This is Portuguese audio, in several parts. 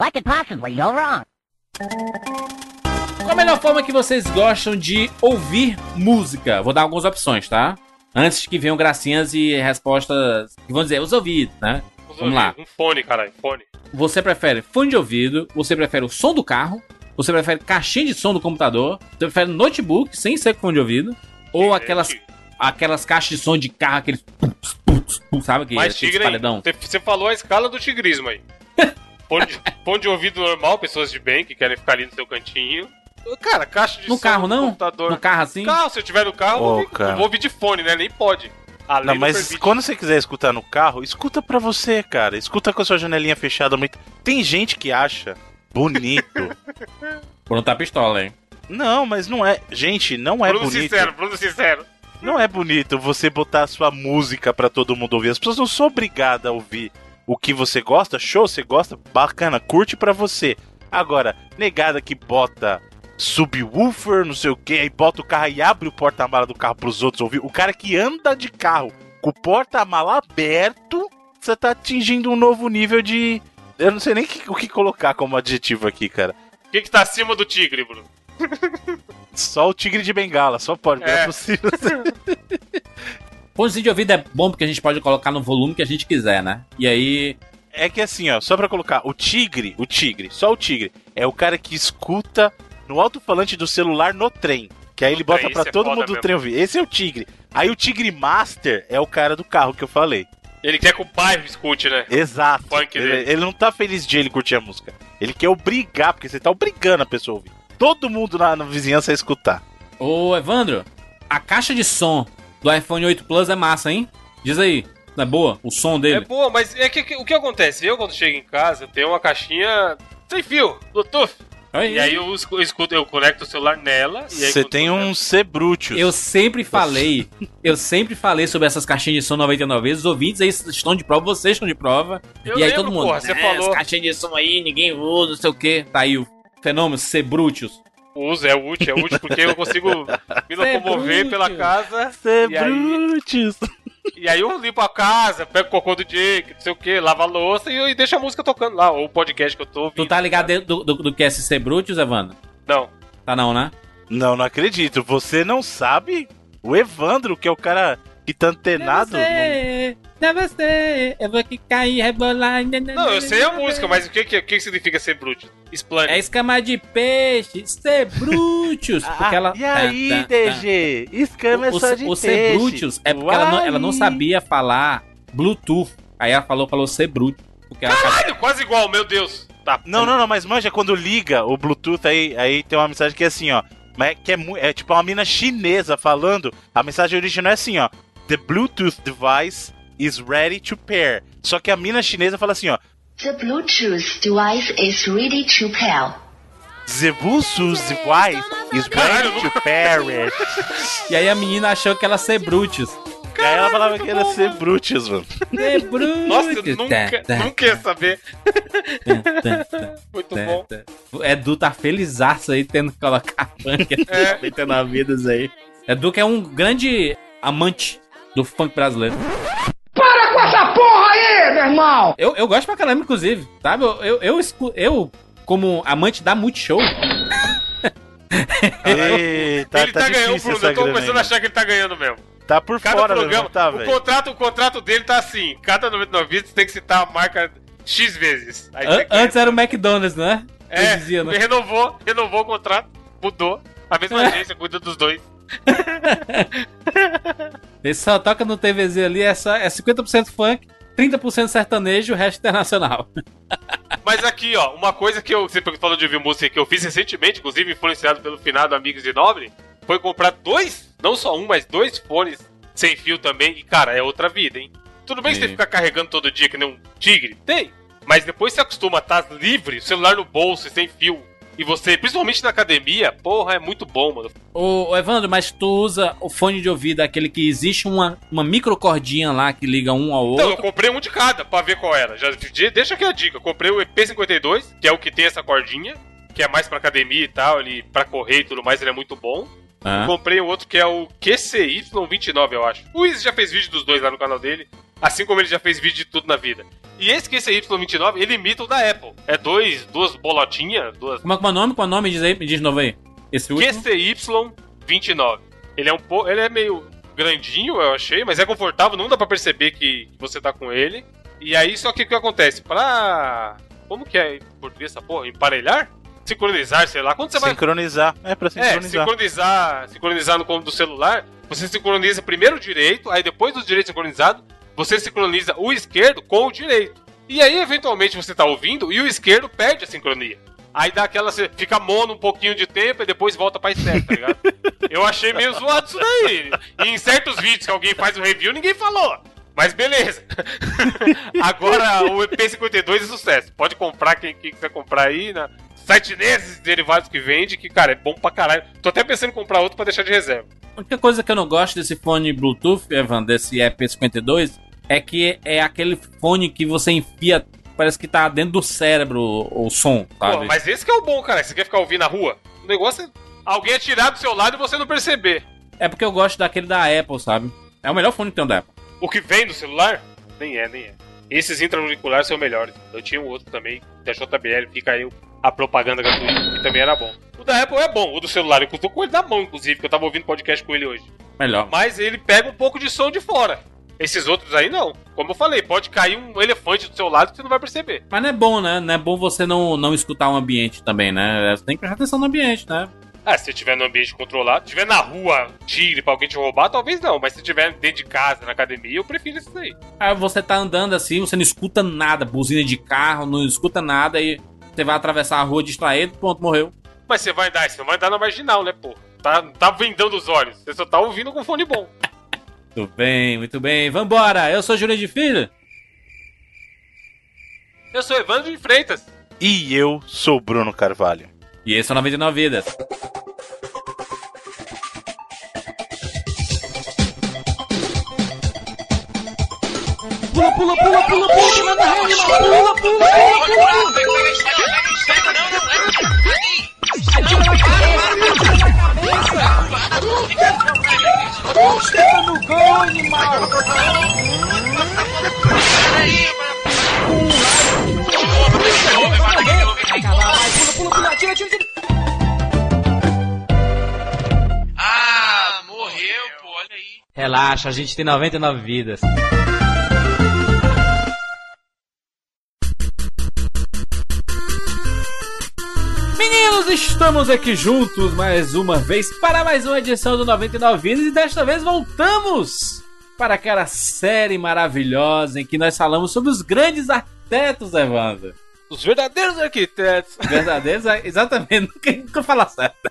What could possibly go wrong? Qual a melhor forma que vocês gostam de ouvir música? Vou dar algumas opções, tá? Antes que venham gracinhas e respostas que vão dizer os ouvidos, né? Os Vamos lá. ouvidos, Um fone, caralho, fone. Você prefere fone de ouvido? Você prefere o som do carro? Você prefere caixinha de som do computador? Você prefere notebook sem ser com fone de ouvido? Ou aquelas, Tigre. aquelas caixas de som de carro, aqueles. Sabe que Mais aqueles tigre aí. paredão? Você- Você falou a escala do tigrismo aí. Fone de, fone de ouvido normal, pessoas de bem que querem ficar ali no seu cantinho. Cara, caixa de No som carro, não? computador. No carro assim? Carro, se eu tiver no carro, eu Ô, vou ouvir- cara. eu vou ouvir de fone, né? Nem pode. A Não, mas permite. quando você quiser escutar no carro, escuta pra você, cara. Escuta com a sua janelinha fechada. Muito... Tem gente que acha bonito. Bruno tá pistola, hein? não, mas não é. Gente, não é Bruno bonito. sincero, Bruno sincero. Não é bonito você botar a sua música pra todo mundo ouvir. As pessoas não são obrigadas a ouvir o que você gosta. Show, você gosta, bacana, curte pra você. Agora, negada que bota subwoofer, não sei o que, aí bota o carro e abre o porta-mala do carro pros outros ouvir. O cara que anda de carro com o porta-mala aberto, você tá atingindo um novo nível de. Eu não sei nem que- o que colocar como adjetivo aqui, cara. O que, que tá acima do tigre, Bruno? Só o tigre de bengala, só pode, não é É. possível. Fonezinho de ouvido é bom porque a gente pode colocar no volume que a gente quiser, né? E aí. É que assim, ó, só pra colocar, o tigre, o tigre, só o tigre, é o cara que escuta no alto-falante do celular no trem. Que aí ele bota esse é todo foda mundo do trem ouvir. Esse é o tigre. Aí o tigre master é o cara do carro que eu falei. Ele quer que o bairro escute, né? Exato. Funk ele, ele não tá feliz de ele curtir a música. Ele quer obrigar, porque você tá obrigando a pessoa a ouvir. Todo mundo na, na vizinhança a escutar. Ô, Evandro, a caixa de som do iPhone 8 Plus é massa, hein? Diz aí, não é boa? O som É dele. boa, mas é que, que- o que acontece? Eu, quando chego em casa, eu tenho uma caixinha sem fio, Bluetooth. E aí eu escu- eu escuto, eu conecto o celular nela. e aí Você tem um Cebrutius. Eu sempre falei, eu sempre falei sobre essas caixinhas de som 99 vezes. Os ouvintes aí estão de prova, vocês estão de prova. Eu e aí lembro, todo mundo. porra, você "É, falou." As caixinhas de som aí, ninguém usa, não sei o que. Tá aí o fenômeno Cebrutius. Uso, é útil, é útil porque eu consigo me locomover bruto. pela casa. E aí, Cebrutius. e aí eu limpo a casa, pego o cocô do Jake, não sei o que, lavo a louça e, e deixo a música tocando lá, ou o podcast que eu tô ouvindo. Tu tá ligado dentro do, do, do que é esse Cebrutius, Evandro? Não. Tá não, né? Não, não acredito. Você não sabe o Evandro, que é o cara que tá antenado. não- eu vou ficar e rebolar. Não, eu sei a música, mas o que, que, o que significa ser bruto? Explane. É escama de peixe, Cebrutius. Ah, Porque ela. e aí, tá, tá, tá. DG? Escama é só o, de o peixe. Cebrutius é porque ela não, ela não sabia falar Bluetooth. Aí ela falou, falou. Porque ela Caralho, quase igual, meu Deus. Tá. Não, não, não, mas manja, quando liga o Bluetooth, aí, aí tem uma mensagem que é assim, ó. Mas é, que é, é tipo uma mina chinesa falando. A mensagem original é assim, ó. The Bluetooth device is ready to pair. Só que a mina chinesa fala assim, ó. The Bluetooth device is ready to pair. The Bluetooth device is ready to pair. it." E aí a menina achou que era Cebrutius. E aí ela falava que era ser Brutus, mano. Cebrutius. Nossa, eu nunca, nunca ia saber. Muito bom. Edu tá felizaço aí tendo que colocar funk É. 99 vidas aí. Edu que é um grande amante do funk brasileiro. Irmão! Eu, eu gosto pra caramba, inclusive, sabe? Eu, eu, eu, eu, como amante da Multishow, Eita, ele tá, ganhando, difícil Bruno. Eu tô começando a achar que ele tá ganhando mesmo. Tá por Cada fora, programa, tá, o, contrato, o contrato dele tá assim: cada 99 vidas tem que citar a marca X vezes. Aí an- antes era o McDonald's, né? É, dizia, né? renovou, renovou o contrato, mudou. A mesma agência cuida dos dois. Ele só toca no TVZ ali, é, só, é 50% funk, 30% sertanejo, o resto internacional. Mas aqui, ó, uma coisa que eu, você falou de ouvir música que eu fiz recentemente, inclusive influenciado pelo finado Amigos de Nobre, foi comprar dois, não só um, mas dois fones sem fio também. E, cara, é outra vida, hein? Tudo bem que você Sim. fica carregando todo dia que nem um tigre? Tem. Mas depois você acostuma a estar livre, celular no bolso, e sem fio. E você, principalmente na academia, porra, é muito bom, mano. Ô, ô, Evandro, mas tu usa o fone de ouvido, aquele que existe uma, uma microcordinha lá que liga um ao Então, eu outro. comprei um de cada pra ver qual era. Já, deixa aqui a dica. Eu comprei o EP52, que é o que tem essa cordinha, que é mais pra academia e tal, ele pra correr e tudo mais, ele é muito bom. Ah. Comprei o outro que é o QCY29, eu acho. O Izzy já fez vídeo dos dois lá no canal dele. Assim como ele já fez vídeo de tudo na vida. E esse QCY29, ele imita o da Apple. É dois, duas bolotinhas, duas. Como é que é o nome? Qual é o nome? Diz aí, me diz de novo aí. Esse último? QCY29. Ele é um pouco. Ele é meio grandinho, eu achei, mas é confortável, não dá pra perceber que você tá com ele. E aí, só que o que acontece? Pra. Como que é em português essa porra? Emparelhar? Sincronizar, sei lá. Quando você vai. Sincronizar. É pra É, sincronizar. sincronizar, sincronizar no comando do celular, você sincroniza primeiro o direito, aí depois do direito sincronizado, você sincroniza o esquerdo com o direito. E aí, eventualmente, você tá ouvindo e o esquerdo perde a sincronia. Aí dá aquela. Você fica mono um pouquinho de tempo e depois volta pra esquerda, tá ligado? Eu achei meio zoado isso daí. E em certos vídeos que alguém faz o review, ninguém falou. Mas beleza. Agora o EP52 é sucesso. Pode comprar quem, quem quiser comprar aí na site nesses derivados que vende, que, cara, é bom pra caralho. Tô até pensando em comprar outro pra deixar de reserva. A única coisa que eu não gosto desse fone Bluetooth, Evan, desse EP52, é que é aquele fone que você enfia, parece que tá dentro do cérebro o, o som, sabe? Pô, mas esse que é o bom, cara. Você quer ficar ouvindo na rua? O negócio é alguém atirar do seu lado e você não perceber. É porque eu gosto daquele da Apple, sabe? É o melhor fone que tem da Apple. O que vem do celular? Nem é, nem é. Esses intra-auriculares são melhores. Eu tinha um outro também, da JBL, fica aí a propaganda gratuita, que também era bom. O da Apple é bom, o do celular. Eu tô com ele na mão, inclusive, que eu tava ouvindo podcast com ele hoje. Melhor. Mas ele pega um pouco de som de fora. Esses outros aí não. Como eu falei, pode cair um elefante do seu lado que você não vai perceber. Mas não é bom, né? Não é bom você não, não escutar o ambiente também, né? Você tem que prestar atenção no ambiente, né? Ah, se você estiver no ambiente controlado, se estiver na rua, tire pra alguém te roubar, talvez não. Mas se estiver dentro de casa, na academia, eu prefiro isso aí. Aí você tá andando assim, você não escuta nada, buzina de carro, não escuta nada e você vai atravessar a rua distraído, pronto, morreu. Mas você vai dar, você não vai dar na marginal, né, pô? Tá, tá vendando os olhos. Você só tá ouvindo com fone bom. Muito bem, muito bem. Vambora! Eu sou Júlio de Filho. Eu sou Evandro de Freitas. E eu sou Bruno Carvalho. E esse é o 99 Vidas. Pula, pula, pula, pula, pula, que nada rende, pula, pula, pula, pula, pula. Pula, pula, pula, tira, tira, tira. Ah, morreu, pô, olha aí. Relaxa, a gente tem 99 vidas. Meninos, estamos aqui juntos mais uma vez para mais uma edição do 99 Vidas e desta vez voltamos para aquela série maravilhosa em que nós falamos sobre os grandes arquitetos, Evandro. Os verdadeiros arquitetos. Verdadeiros, exatamente, nunca, nunca falar certo.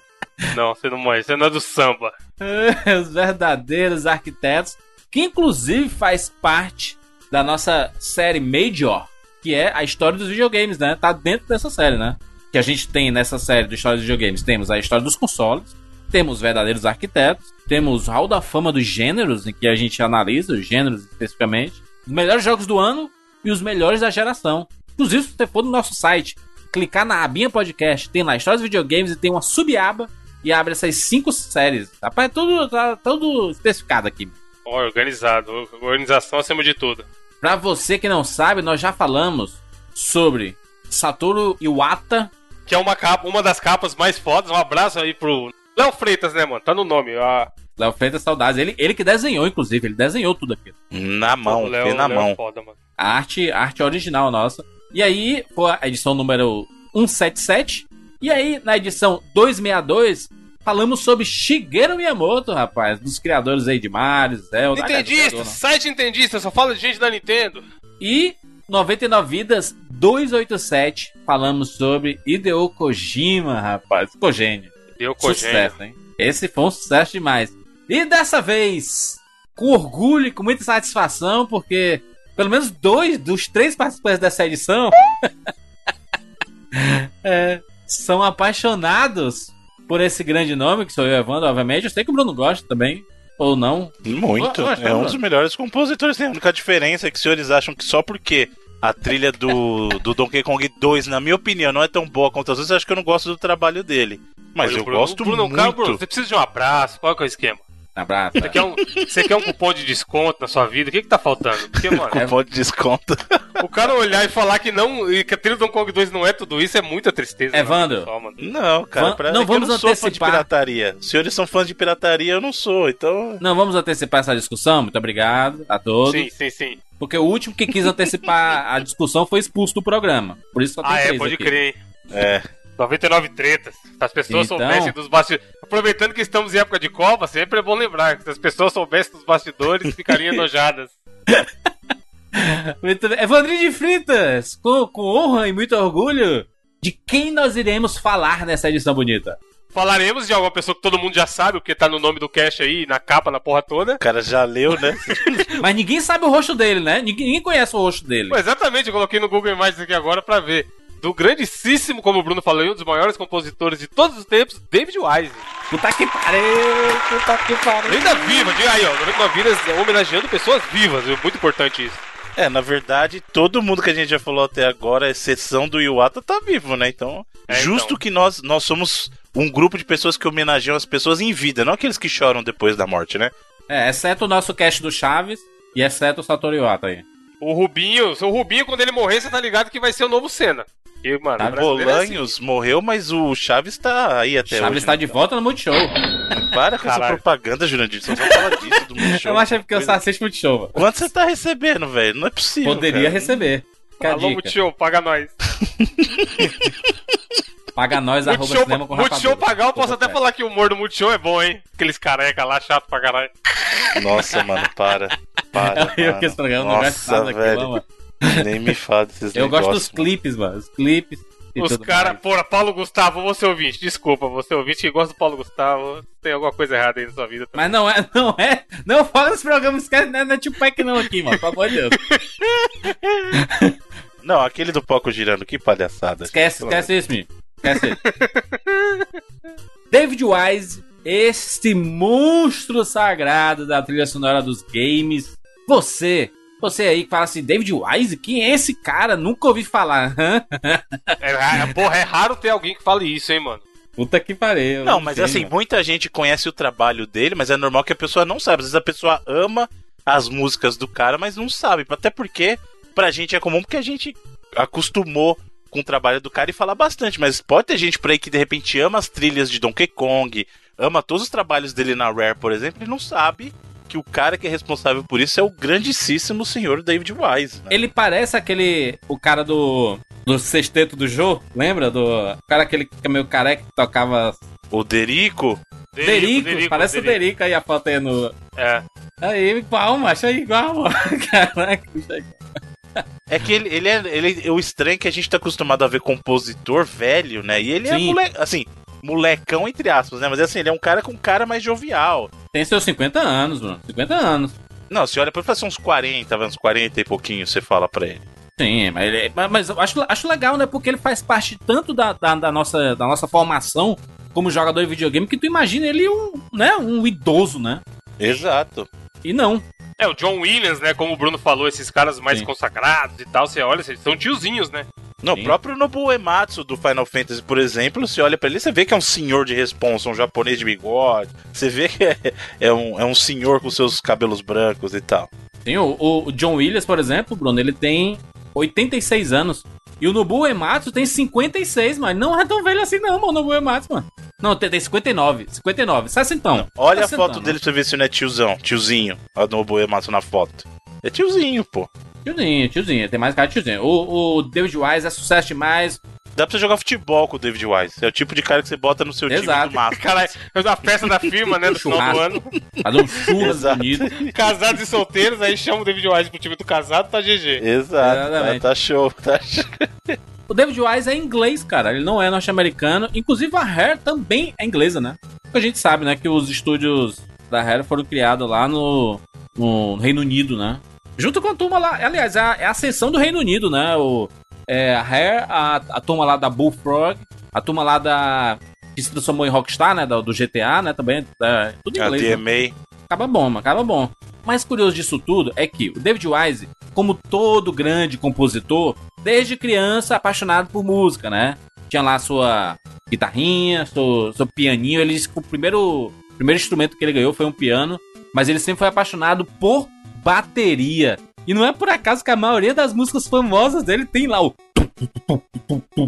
Não, você não manja, você não é do samba. os verdadeiros arquitetos, que inclusive faz parte da nossa série Major, que é a história dos videogames, né? Tá dentro dessa série, né? Que a gente tem nessa série do História dos Videogames. Temos a história dos consoles, temos verdadeiros arquitetos, temos o Hall da Fama dos gêneros, em que a gente analisa os gêneros especificamente, os melhores jogos do ano e os melhores da geração. Inclusive, se você for no nosso site, clicar na abinha podcast, tem lá Histórias dos Videogames e tem uma subaba e abre essas cinco séries. Rapaz, é tudo, tá tudo especificado aqui. Ó, organizado, organização acima de tudo. Pra você que não sabe, nós já falamos sobre Satoru Iwata. Que é uma capa, uma das capas mais fodas. Um abraço aí pro Léo Freitas, né, mano? Tá no nome. A... Léo Freitas Saudades. Ele, ele que desenhou, inclusive. Ele desenhou tudo aquilo. Na mão, Léo, na Léo é mão. foda, mano. A arte, a arte original nossa. E aí, foi a edição número 177. E aí, na edição 262, falamos sobre Shigeru Miyamoto, rapaz. Dos criadores aí de Mario, Zelda. Nintendista, criador, não. site Nintendista, só fala de gente da Nintendo. E 99 Vidas 287, falamos sobre Hideo Kojima, rapaz. Cogênio. Deu cogênio. Sucesso, hein? Esse foi um sucesso demais. E dessa vez, com orgulho e com muita satisfação, porque pelo menos dois dos três participantes dessa edição é, são apaixonados por esse grande nome, que sou eu, Evandro, obviamente. Eu sei que o Bruno gosta também, ou não. Muito. Eu- eu acho É um que- dos melhores compositores. A única diferença é que os senhores acham que só porque a trilha do, do Donkey Kong 2, na minha opinião, não é tão boa quanto as outras, eu acho que eu não gosto do trabalho dele. Mas Olha, eu Bruno, gosto Bruno, muito. Bruno, você precisa de um abraço. Qual que é o esquema? Abraço. Você quer, um, você quer um cupom de desconto na sua vida? O que que tá faltando? Porque, mano, Cupom de desconto. o cara olhar e falar que não, e que a trilha do Donkey Kong 2 não é tudo isso é muita tristeza. Evandro. mano, só. Não, cara, pra... não é que eu vamos não sou fã de antecipar. pirataria. Os senhores são fãs de pirataria, eu não sou, então. Não vamos antecipar essa discussão. Muito obrigado a todos. Sim, sim, sim. Porque o último que quis antecipar a discussão foi expulso do programa. Por isso só tem Ah, é, três pode aqui. crer, hein? É. 99 tretas. Se as pessoas Então- soubessem dos bastidores. Aproveitando que estamos em época de Copa, sempre é bom lembrar que se as pessoas soubessem dos bastidores, ficariam enojadas. Muito bem. Evandrinho de Fritas, com, com honra e muito orgulho, de quem nós iremos falar nessa edição bonita? Falaremos de alguma pessoa que todo mundo já sabe, porque tá no nome do cast aí, na capa, na porra toda. O cara já leu, né? Mas ninguém sabe o rosto dele, né? Ninguém, ninguém conhece o rosto dele. Pô, exatamente, eu coloquei no Google Imagens aqui agora pra ver. Do grandíssimo, como o Bruno falou, um dos maiores compositores de todos os tempos, David Wise. Puta que pariu, puta que pariu. Ainda viva, diga aí, ó, 99 vidas homenageando pessoas vivas, viu? muito importante isso. É, na verdade, todo mundo que a gente já falou até agora, exceção do Iwata, tá vivo, né? Então, É, justo então. que nós, nós somos um grupo de pessoas que homenageiam as pessoas em vida, não aqueles que choram depois da morte, né? É, exceto o nosso cast do Chaves e exceto o Satoru Iwata aí. O Rubinho, o Rubinho, quando ele morrer, você tá ligado que vai ser o novo Senna. E, mano, Tá o brasileiro é assim. Bolanhos morreu, mas o Chaves tá aí até Chaves hoje. está né? de volta no Multishow. Para com essa Caralho. propaganda, Jurandir. Só vai falar disso do Multishow. Eu acho que é porque eu só assisto Multishow. mano. Quanto você tá recebendo, velho? Não é possível. Poderia cara. receber. Fica Alô. Multishow, paga nós. Paga nós, arroba Multishow, cinema com Multishow pagar, eu posso Tudo até certo. falar que o humor do Multishow é bom, hein? Aqueles careca lá, chato pra caralho. Nossa, mano, para. Para. Eu mano. que esse programa não gosto Nossa, nada velho. mano. Nem me fala desses Eu gosto negócios, dos clipes, mano. Os clipes. Os caras, porra, Paulo Gustavo, você ouvinte, desculpa, você ouvinte que gosta do Paulo Gustavo, tem alguma coisa errada aí na sua vida. Mas não é, não é. Não fala desse programa, esquece, não é, não é tipo pack não aqui, mano. Pelo amor de Deus. mano. Não, aquele do Poco girando, que palhaçada. Esquece, esquece isso, menino. Esquece isso. David Wise, este monstro sagrado da trilha sonora dos games. Você, você aí que fala assim, David Wise? Quem é esse cara? Nunca ouvi falar. É, ra- porra, é raro ter alguém que fale isso, hein, mano. Puta que pariu. Não, mas sei, assim, mano. muita gente conhece o trabalho dele, mas é normal que a pessoa não sabe. Às vezes a pessoa ama as músicas do cara, mas não sabe. Até porque pra gente é comum porque a gente acostumou com o trabalho do cara e fala bastante. Mas pode ter gente por aí que de repente ama as trilhas de Donkey Kong, ama todos os trabalhos dele na Rare, por exemplo, e não sabe que o cara que é responsável por isso é o grandíssimo senhor David Wise. Né? Ele parece aquele. O cara do. Do sexteto do Jô, lembra? Do. O cara aquele que é meio careca que tocava. O Derico, Derico, parece o Derico aí a foto aí no. É. Aí, igual, macho, aí igual, mano. Caraca. É que ele, ele é. Ele, o estranho é que a gente tá acostumado a ver compositor velho, né? E ele é Sim. moleque. Assim, molecão entre aspas, né? Mas assim, ele é um cara com cara mais jovial. Tem seus 50 anos, Bruno. 50 anos. Não, você olha pra ele uns 40, vai uns 40 e pouquinho, você fala pra ele. Sim, mas, ele, mas, mas eu acho, acho legal, né? Porque ele faz parte tanto da, da, da nossa, da nossa formação como jogador de videogame que tu imagina ele um, né, um idoso, né? Exato. E não. É, o John Williams, né, como o Bruno falou, esses caras mais Sim. consagrados e tal, você olha, eles são tiozinhos, né? Não, Sim. o próprio Nobuo Ematsu do Final Fantasy, por exemplo, você olha pra ele, você vê que é um senhor de responsa, um japonês de bigode. Você vê que é, é um, é um senhor com seus cabelos brancos e tal. Tem o, o John Williams, por exemplo, Bruno, ele tem 86 anos. E o Nobuo Ematsu tem 56, mas não é tão velho assim não, mano, o Nobuo Ematsu, mano. Não, tem, tem 59, 59. Sessa então. Olha a foto dele pra você ver se não é tiozão, tiozinho. A Nobuo Ematsu na foto. É tiozinho, pô. Tiozinho, tiozinho, tem mais cara de tiozinho. O, o David Wise é sucesso demais. Dá pra você jogar futebol com o David Wise. É o tipo de cara que você bota no seu Exato. time do massa. Caralho, a festa da firma, né, do final do ano. Fazer um churras. Casados e solteiros, aí chama o David Wise pro time do casado, tá GG. Exato. Tá, tá show, tá show. O David Wise é inglês, cara. Ele não é norte-americano. Inclusive a Rare também é inglesa, né? A gente sabe, né, que os estúdios da Rare foram criados lá no, no Reino Unido, né? Junto com a turma lá. Aliás, é a, é a ascensão do Reino Unido, né? O, é, a Rare, a, a turma lá da Bullfrog, a turma lá da. que se transformou em Rockstar, né? Do, do GTA, né? Também. É, tudo A inglês. né? DMA. Acaba bom, mano, acaba bom. O mais curioso disso tudo é que o David Wise, como todo grande compositor, desde criança apaixonado por música, né? Tinha lá sua guitarrinha, seu, seu pianinho. Ele disse que o primeiro O primeiro instrumento que ele ganhou foi um piano, mas ele sempre foi apaixonado por bateria. E não é por acaso que a maioria das músicas famosas dele tem lá o.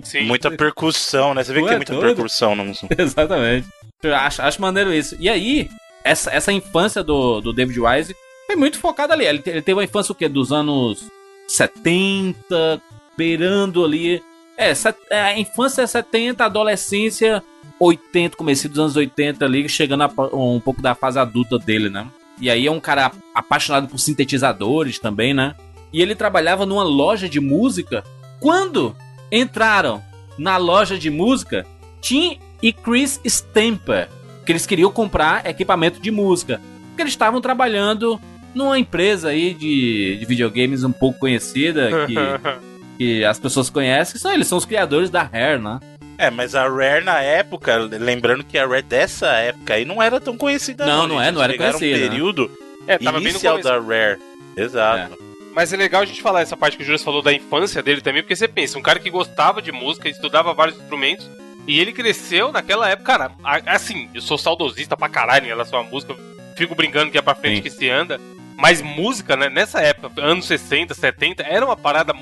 Sim. Muita percussão, né? Você vê que Ué, tem muita doido. percussão música. Exatamente. Eu acho, acho maneiro isso. E aí, essa, essa infância do, do David Wise foi muito focada ali. Ele, ele teve uma infância o quê? Dos anos 70, beirando ali. É, é, a infância é 70, adolescência 80, comecei dos anos 80 ali, chegando a um pouco da fase adulta dele, né? E aí é um cara apaixonado por sintetizadores também, né? E ele trabalhava numa loja de música. Quando entraram na loja de música, Tim e Chris Stamper, que eles queriam comprar equipamento de música. Porque eles estavam trabalhando numa empresa aí de, de videogames um pouco conhecida, que, que as pessoas conhecem, que são eles, são os criadores da Rare, né? É, mas a Rare na época, lembrando que a Rare dessa época aí não era tão conhecida. Não, não é, gente. não era conhecida, um né? período É, tava bem no inicial da Rare. Exato. Mas é legal a gente falar essa parte que o Júlio falou da infância dele também, porque você pensa, um cara que gostava de música, estudava vários instrumentos, e ele cresceu naquela época, cara, assim, eu sou saudosista pra caralho em relação à música, fico brincando que é pra frente Sim. que se anda, mas música, né, nessa época, anos 60, 70, era uma parada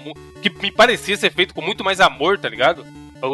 que me parecia ser feito com muito mais amor, tá ligado?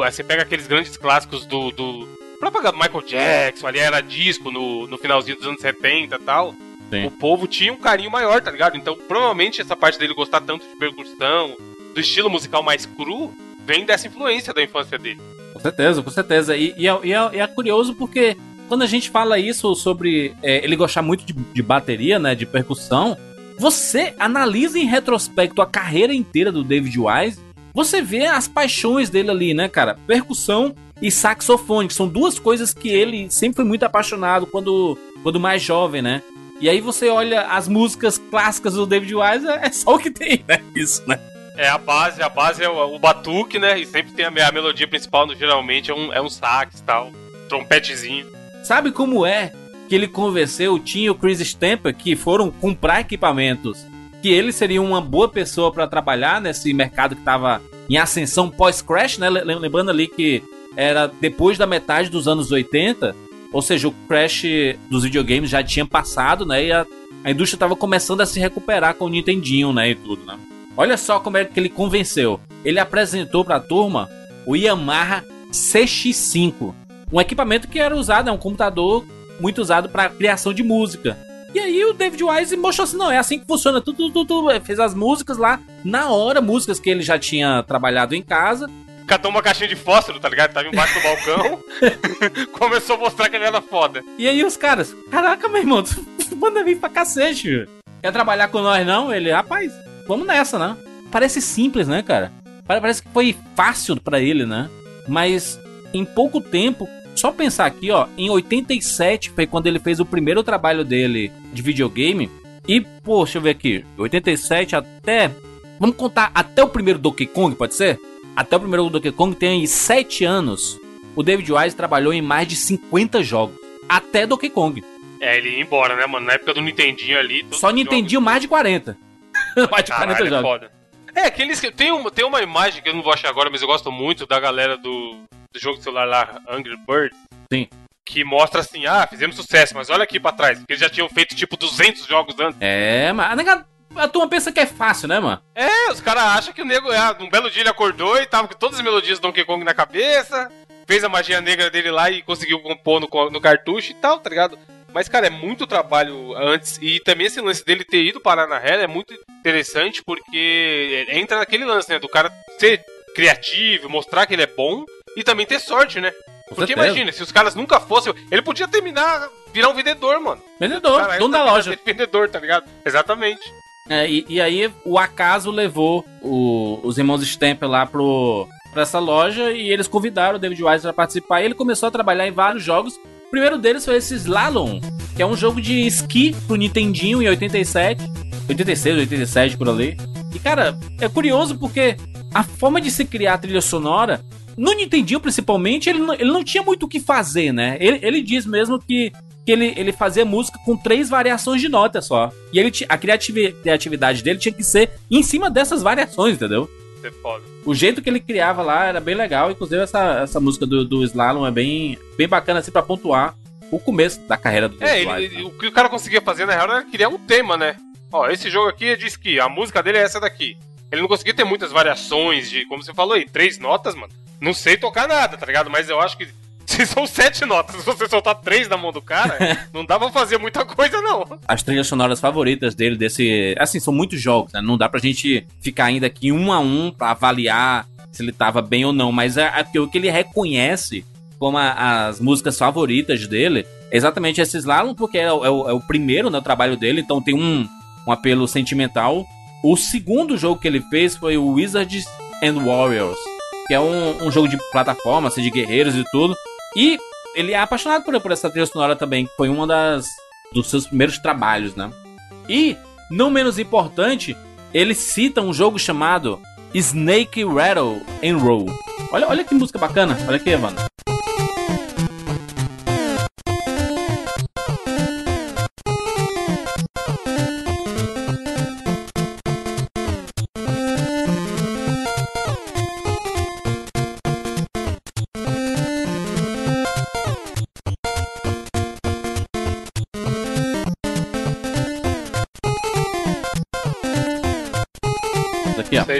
Aí Você pega aqueles grandes clássicos do... do próprio Michael Jackson, ali era disco no, no finalzinho dos anos 70 e tal. Sim. O povo tinha um carinho maior, tá ligado? Então, provavelmente, essa parte dele gostar tanto de percussão, do estilo musical mais cru, vem dessa influência da infância dele. Com certeza, com certeza. E, e é, e é- é curioso porque quando a gente fala isso sobre é, ele gostar muito de, de bateria, né, de percussão, você analisa em retrospecto a carreira inteira do David Wise, você vê as paixões dele ali, né, cara? Percussão e saxofone, que são duas coisas que ele sempre foi muito apaixonado quando, quando mais jovem, né? E aí você olha as músicas clássicas do David Wise, é só o que tem, né? Isso, né? É a base, a base é o, o batuque, né? E sempre tem a, a melodia principal, no- geralmente é um, é um sax e tal, trompetezinho. Sabe como é que ele convenceu o Tim e o Chris Stamper que foram comprar equipamentos que ele seria uma boa pessoa para trabalhar nesse mercado que estava em ascensão pós-crash, né? Le- Lembrando ali que era depois da metade dos anos 80, ou seja, o crash dos videogames já tinha passado, né? E a, a indústria estava começando a se recuperar com o Nintendinho, né? E tudo, né? Olha só como é que ele convenceu. Ele apresentou para a turma o Yamaha CX5, um equipamento que era usado, é um computador muito usado para criação de música. E aí o David Wise mostrou assim, não, é assim que funciona, tudo, tudo, tudo, fez as músicas lá na hora, músicas que ele já tinha trabalhado em casa. Catou uma caixinha de fósforo, tá ligado? Tava embaixo do balcão. Começou a mostrar que ele era foda. E aí os caras, caraca, meu irmão, tu manda vir pra cacete, velho. Quer trabalhar com nós não? Ele, rapaz, vamos nessa, né? Parece simples, né, cara? Pare- Parece que foi fácil pra ele, né? Mas em pouco tempo, só pensar aqui, ó, em 87 foi quando ele fez o primeiro trabalho dele de videogame. E, pô, deixa eu ver aqui, 87 até. Vamos contar até o primeiro Donkey Kong, pode ser? Até o primeiro Donkey Kong tem aí 7 anos. O David Wise trabalhou em mais de 50 jogos. Até Donkey Kong. É, ele ia embora, né, mano? Na época do Nintendinho ali. Só Nintendinho mais de 40. mais de 40 Caralho, é jogos. foda. É, aqueles que. Tem uma, tem uma imagem que eu não vou achar agora, mas eu gosto muito da galera do jogo de celular lá, Angry Birds. Sim. Que mostra assim, ah, fizemos sucesso, mas olha aqui pra trás, porque eles já tinham feito tipo 200 jogos antes. É, mas a, turma pensa que é fácil, né, mano? É, os caras acham que o nego, ah, um belo dia ele acordou e tava com todas as melodias do Donkey Kong na cabeça, fez a magia negra dele lá e conseguiu compor no, no cartucho e tal, tá ligado? Mas, cara, é muito trabalho antes. E também esse lance dele ter ido parar na Rare é muito interessante porque entra naquele lance, né? Do cara ser criativo, mostrar que ele é bom e também ter sorte, né? Com Porque certeza. imagina, se os caras nunca fossem. Ele podia terminar, virar um vendedor, mano. Vendedor, Cara, dono da loja. Vendedor, tá ligado? Exatamente. É, e, e aí o acaso levou o- os irmãos Stamper lá pro, pra essa loja e eles convidaram o David Wise pra participar. E ele começou a trabalhar em vários jogos. O primeiro deles foi esse Slalom, que é um jogo de esqui pro Nintendinho em 87, 86, 87 por ali. E cara, é curioso porque a forma de se criar a trilha sonora, no Nintendinho principalmente, ele não, ele não tinha muito o que fazer, né? Ele, ele diz mesmo que que ele, ele fazia música com três variações de nota só. E ele a criativi- criatividade dele tinha que ser em cima dessas variações, entendeu? É foda. O jeito que ele criava lá era bem legal. Inclusive, essa, essa música do, do Slalom é bem, bem bacana assim pra pontuar. o começo da carreira do É, ele- né? o que o cara conseguia fazer na real era criar um tema, né? Ó, esse jogo aqui de esqui, a música dele é essa daqui. Ele não conseguia ter muitas variações de, como você falou aí, três notas, mano. Não sei tocar nada, tá ligado? Mas eu acho que se são sete notas, se você soltar três na mão do cara, não dá pra fazer muita coisa, não. As trilhas sonoras favoritas dele, desse. Assim, são muitos jogos, né? Não dá pra gente ficar ainda aqui um a um pra avaliar se ele tava bem ou não. Mas é, é o que ele reconhece como a- as músicas favoritas dele é exatamente esse Slalom, porque é, o- é o, é o primeiro né, o trabalho dele, então tem um, um apelo sentimental. O segundo jogo que ele fez foi o Wizards and Warriors, que é um, um jogo de plataforma, assim, de guerreiros e tudo. E ele é apaixonado por, por essa trilha sonora também, que foi uma das dos seus primeiros trabalhos, né? E, não menos importante, ele cita um jogo chamado Snake Rattle and Roll. Olha, olha que música bacana. Olha aqui, mano.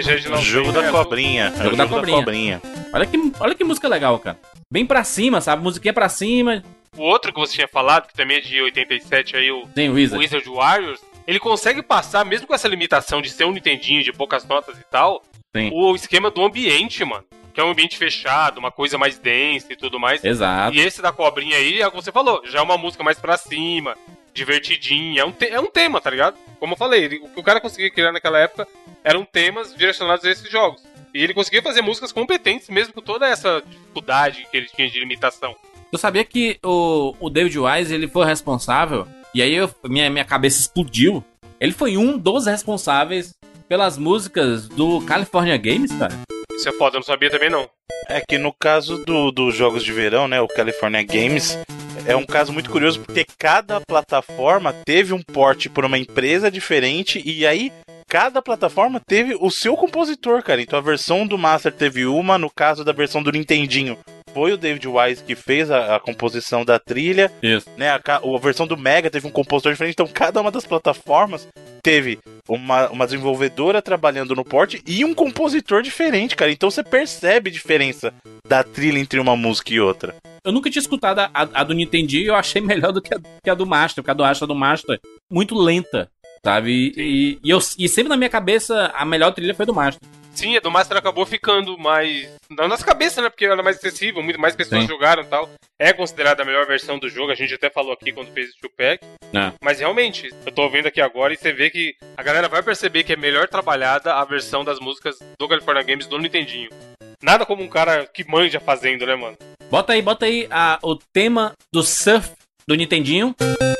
O não jogo da né? cobrinha. É o Jogo da da cobrinha. cobrinha. Olha que, olha que música legal, cara. Bem pra cima, sabe? Musiquinha pra cima. O outro que você tinha falado, que também é de 87 aí, o Tem Wizard. Wizard Warriors, ele consegue passar, mesmo com essa limitação de ser um Nintendinho de poucas notas e tal, Sim. o esquema do ambiente, mano. Que é um ambiente fechado, uma coisa mais densa e tudo mais. Exato. E esse da cobrinha aí, é o que você falou, já é uma música mais pra cima, divertidinha, é um, te- é um tema, tá ligado? Como eu falei, ele- o que o cara conseguia criar naquela época eram temas direcionados a esses jogos. E ele conseguia fazer músicas competentes, mesmo com toda essa dificuldade que ele tinha de limitação. Eu sabia que o, o David Wise ele foi responsável, e aí eu- minha, minha cabeça explodiu. Ele foi um dos responsáveis pelas músicas do California Games, cara. Isso é foda, eu não sabia também não. É que no caso do- dos jogos de verão, né, o California Games, é um caso muito curioso porque cada plataforma teve um porte por uma empresa diferente e aí cada plataforma teve o seu compositor, cara. Então a versão do Master teve uma, no caso da versão do Nintendinho foi o David Wise que fez a, a composição da trilha, Isso. né? A, a versão do Mega teve um compositor diferente, então cada uma das plataformas teve uma, uma desenvolvedora trabalhando no porte e um compositor diferente, cara. Então você percebe a diferença da trilha entre uma música e outra. Eu nunca tinha escutado a, a do Nintendinho e eu achei melhor do que a, que a do Master, porque a do Master do Master muito lenta, sabe? E, e eu, e sempre na minha cabeça a melhor trilha foi do Master. Sim, a do Master acabou ficando mais. na nossa cabeça, né? Porque era mais acessível, muito mais pessoas Sim. jogaram e tal. É considerada a melhor versão do jogo, a gente até falou aqui quando fez o two-pack. É. Mas realmente, eu tô vendo aqui agora e você vê que a galera vai perceber que é melhor trabalhada a versão das músicas do California Games do Nintendinho. Nada como um cara que manja fazendo, né, mano? Bota aí, bota aí a, o tema do surf do Nintendinho. E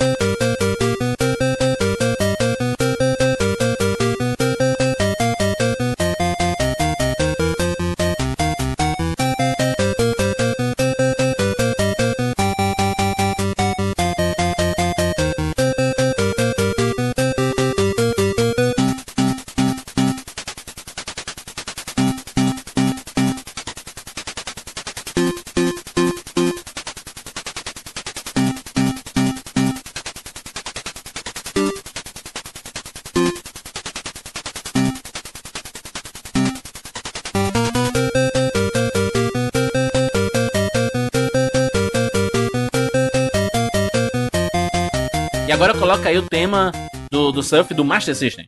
surf do Master System.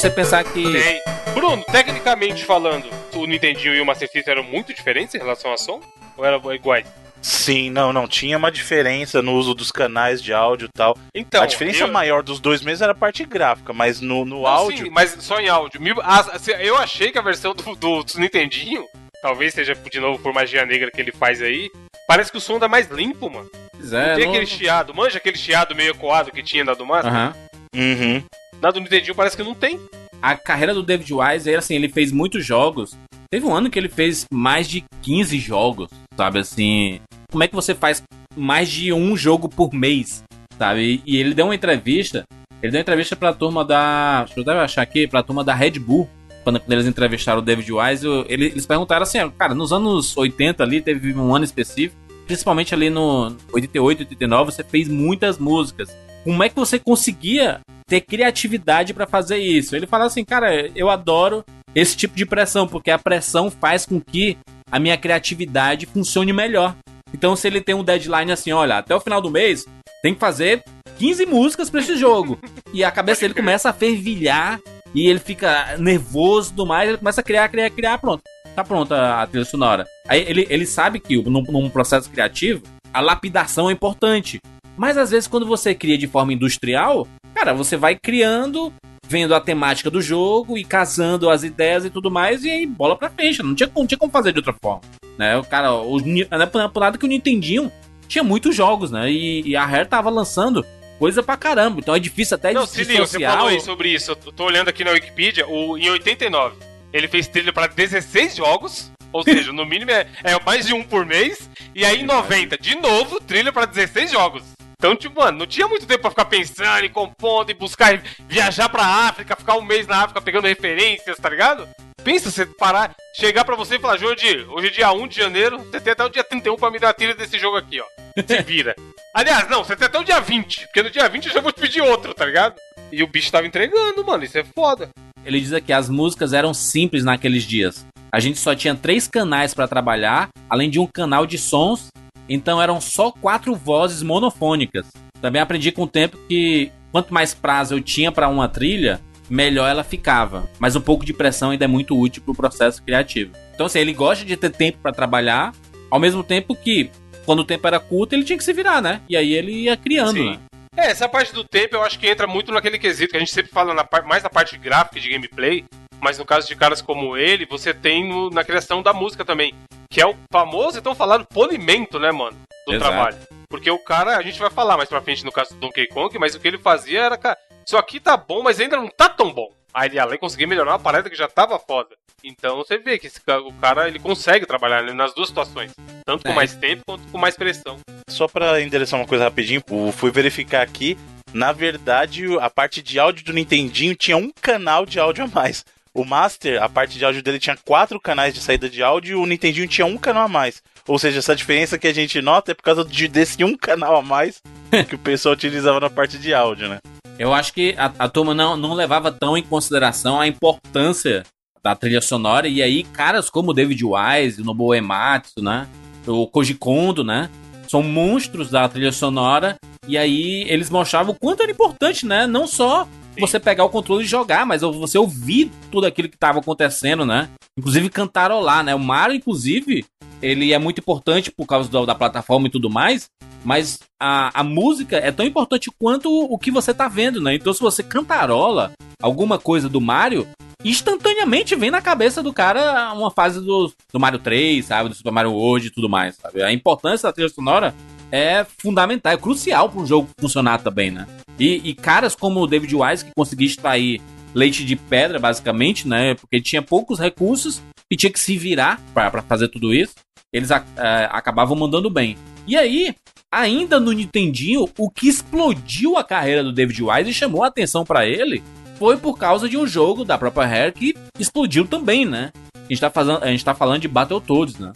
Você pensar que. Tem. Bruno, tecnicamente falando, o Nintendinho e o Master System eram muito diferentes em relação a som? Ou eram iguais? Sim, não, não. Tinha uma diferença no uso dos canais de áudio e tal. Então, a diferença eu- maior dos dois meses era a parte gráfica, mas no, no Não, áudio. sim, mas só em áudio. Me- a- se- Eu achei que a versão do, do, do Nintendinho, talvez seja de novo por magia negra que ele faz aí, parece que o som dá mais limpo, mano. Pois Não é, tem não- aquele chiado, manja aquele chiado meio ecoado que tinha na do Master? Aham. Uhum. Na do Nintendinho parece que não tem. A carreira do David Wise, ele, assim, ele fez muitos jogos. Teve um ano que ele fez mais de 15 jogos, sabe? Assim, como é que você faz mais de um jogo por mês, sabe? E, ele deu uma entrevista. Ele deu uma entrevista pra turma da. Deixa eu achar aqui, pra turma da Red Bull. Quando, eles entrevistaram o David Wise, eles perguntaram assim: cara, nos anos 80 ali, teve um ano específico, principalmente ali no 88, 89, você fez muitas músicas. Como é que você conseguia ter criatividade pra fazer isso? Ele fala assim, cara, eu adoro esse tipo de pressão, porque a pressão faz com que a minha criatividade funcione melhor. Então, se ele tem um deadline assim, olha, até o final do mês, tem que fazer 15 músicas pra esse jogo. E a cabeça dele começa a fervilhar e ele fica nervoso tudo mais, ele começa a criar, criar, criar, pronto. Tá pronta a trilha sonora. Aí ele, ele sabe que num, num processo criativo, a lapidação é importante. Mas às vezes, quando você cria de forma industrial, cara, você vai criando, vendo a temática do jogo e casando as ideias e tudo mais, e aí bola pra frente. Não tinha, como- não tinha como fazer de outra forma. Né? O cara, o, não por nada que o Nintendinho tinha muitos jogos, né? E, e a Rare tava lançando coisa pra caramba. Então é difícil até Não, de se liga, você falou aí sobre isso. Eu tô olhando aqui na Wikipedia, o, em 89, ele fez trilha pra 16 jogos. Ou seja, no mínimo é, é mais de um por mês. E aí em 90, de novo, trilha pra 16 jogos. Então, tipo, mano, não tinha muito tempo pra ficar pensando e compondo e buscar viajar pra África, ficar um mês na África pegando referências, tá ligado? Pensa você parar, chegar pra você e falar, Jordi, hoje é dia 1 de janeiro, você tem até o dia 31 pra me dar a trilha desse jogo aqui, ó. Se vira. Aliás, não, você tem até o dia 20, porque no dia 20 eu já vou te pedir outro, tá ligado? E o bicho tava entregando, mano, isso é foda. Ele diz aqui as músicas eram simples naqueles dias. A gente só tinha três canais pra trabalhar, além de um canal de sons, então eram só quatro vozes monofônicas. Também aprendi com o tempo que quanto mais prazo eu tinha pra uma trilha, melhor ela ficava. Mas um pouco de pressão ainda é muito útil pro processo criativo. Então assim, ele gosta de ter tempo pra trabalhar, ao mesmo tempo que quando o tempo era curto, ele tinha que se virar, né? E aí ele ia criando, Sim. né? É, essa parte do tempo eu acho que entra muito naquele quesito que a gente sempre fala na mais na parte gráfica e de gameplay, mas no caso de caras como ele, você tem no- na criação da música também, que é o famoso e tão falado polimento, né, mano, do Exato. trabalho. Porque o cara, a gente vai falar mais pra frente no caso do Donkey Kong, mas o que ele fazia era, cara, isso aqui tá bom, mas ainda não tá tão bom. Aí ele ia lá e conseguia melhorar uma parada que já tava foda. Então você vê que esse o cara, ele consegue trabalhar né, nas duas situações, tanto com É. mais tempo quanto com mais pressão. Só pra endereçar uma coisa rapidinho, eu fui verificar aqui. Na verdade, a parte de áudio do Nintendinho tinha um canal de áudio a mais. O Master, a parte de áudio dele tinha quatro canais de saída de áudio e o Nintendinho tinha um canal a mais. Ou seja, essa diferença que a gente nota é por causa de, desse um canal a mais que o pessoal utilizava na parte de áudio, né? Eu acho que a, a turma não, não levava tão em consideração a importância da trilha sonora. E aí, caras como David Wise, o Nobuo Ematsu, né? O Koji Kondo, né? São monstros da trilha sonora. E aí, eles mostravam o quanto era importante, né? Não só você pegar o controle e jogar, mas você ouvir tudo aquilo que estava acontecendo, né? Inclusive cantarolar, né? O Mario, inclusive, ele é muito importante por causa do- da plataforma e tudo mais. Mas a, a música é tão importante quanto o, o que você tá vendo, né? Então, se você cantarola alguma coisa do Mario, instantaneamente vem na cabeça do cara uma fase do, do Mario 3, sabe? Do Super Mario World e tudo mais, sabe? A importância da trilha sonora é fundamental, é crucial para um jogo funcionar também, né? E, e caras como o David Wise, que conseguia extrair leite de pedra, basicamente, né? Porque tinha poucos recursos e tinha que se virar para fazer tudo isso. Eles a- é, acabavam mandando bem. E aí, ainda no Nintendinho, o que explodiu a carreira do David Wise e chamou a atenção pra ele foi por causa de um jogo da própria Rare que explodiu também, né? A gente tá, fazendo, a gente tá falando de Battletoads, né?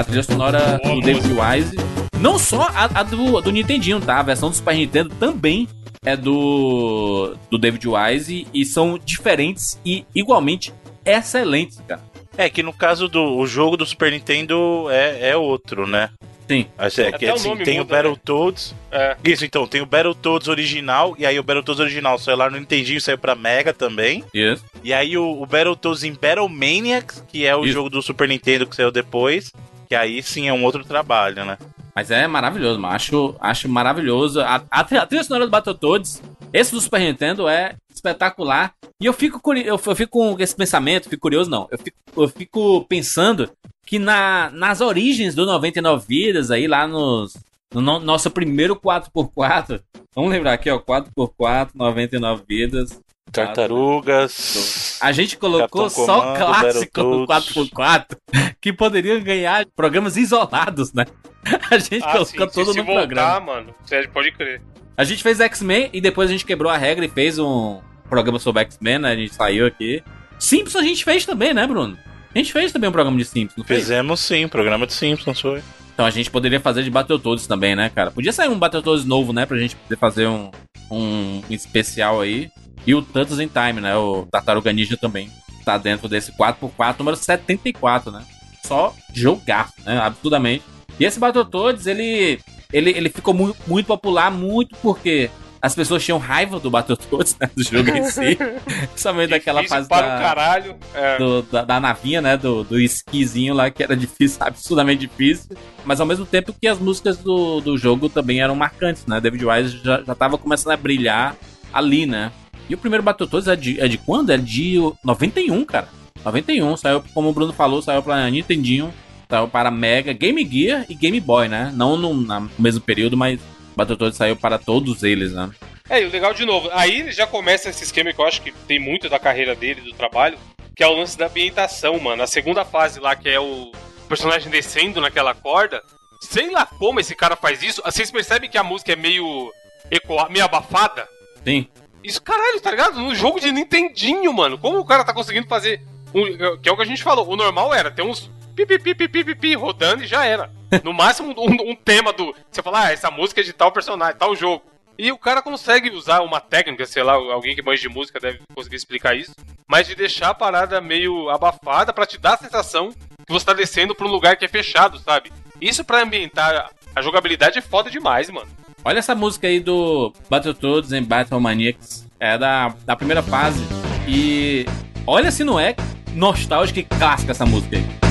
A trilha sonora Boa do David Wise. Não só a, a do, do Nintendinho, tá? A versão do Super Nintendo também é do, do David Wise e são diferentes e igualmente excelentes, cara. É que no caso do o jogo do Super Nintendo é, é outro, né? Sim. Assim, é que, o assim, tem o muda, Battletoads. É. Isso, então, tem o Battletoads original, e aí o Battletoads original saiu lá no Nintendinho, saiu pra Mega também. Isso. E aí o, o Battletoads em Battle Maniacs, que é o Isso. jogo do Super Nintendo que saiu depois, que aí sim é um outro trabalho, né? Mas é maravilhoso, mano. Acho, acho maravilhoso. A, a, a trilha sonora do Battletoads, esse do Super Nintendo é espetacular. E eu fico, eu, eu fico com esse pensamento, fico curioso não. Eu fico, eu fico pensando que na, nas origens do 99 Vidas, aí lá nos, no, no- nosso primeiro 4x4, vamos lembrar aqui, ó, 4x4, 99 Vidas. Tartarugas. A gente colocou Capitão só Comando, clássico no Battletoads. 4x4 que poderiam ganhar programas isolados, né? A gente Ah, sim, colocou se, tudo se no voltar, programa. mano, você pode crer. A gente fez X-Men e depois a gente quebrou a regra e fez um programa sobre X-Men, né? A gente saiu aqui. Simpsons a gente fez também, né, Bruno? A gente fez também um programa de Simpsons, fez? Fizemos sim, programa de Simpsons foi. Então a gente poderia fazer de Battletoads também, né, cara? Podia sair um Battletoads novo, né? Pra gente poder fazer um, um especial aí. E o Tantos in Time, né? O Tartaruga Ninja também. Tá dentro desse 4x4, número 74, né? Só jogar, né? Absurdamente. E esse Battletoads, ele, ele, ele ficou mu muito popular, muito porque as pessoas tinham raiva do Battletoads, né? Do jogo em si. Principalmente daquela fase para da o caralho. É. do- da, da navinha, né? Do, do esquizinho lá, que era difícil, absurdamente difícil. Mas ao mesmo tempo que as músicas do, do jogo também eram marcantes, né? David Wise já, já tava começando a brilhar ali, né? E o primeiro Battletoads é de, é de quando? É de 91, cara. 91, saiu, como o Bruno falou, saiu pra Nintendinho, saiu para Mega, Game Gear e Game Boy, né? Não no, no mesmo período, mas Battletoads saiu para todos eles, né? É, e o legal de novo, aí ele já começa esse esquema que eu acho que tem muito da carreira dele, do trabalho, que é o lance da ambientação, mano. A segunda fase lá, que é o personagem descendo naquela corda. Sei lá como esse cara faz isso. Vocês percebem que a música é meio. Ecoa, meio abafada? Sim. Isso, caralho, tá ligado? No jogo de Nintendinho, mano. Como o cara tá conseguindo fazer. um- que é o que a gente falou. O normal era ter uns pipi, pipi, pipi, pipi rodando e já era. No máximo, um, um tema do. Você fala, ah, essa música é de tal personagem, tal jogo. E o cara consegue usar uma técnica, sei lá, alguém que manja de música deve conseguir explicar isso. Mas de deixar a parada meio abafada pra te dar a sensação que você tá descendo pra um lugar que é fechado, sabe? Isso pra ambientar a jogabilidade é foda demais, mano. Olha essa música aí do Battletoads em Battle Maniacs. É da, da primeira fase. E olha se não é nostálgica e clássica essa música aí.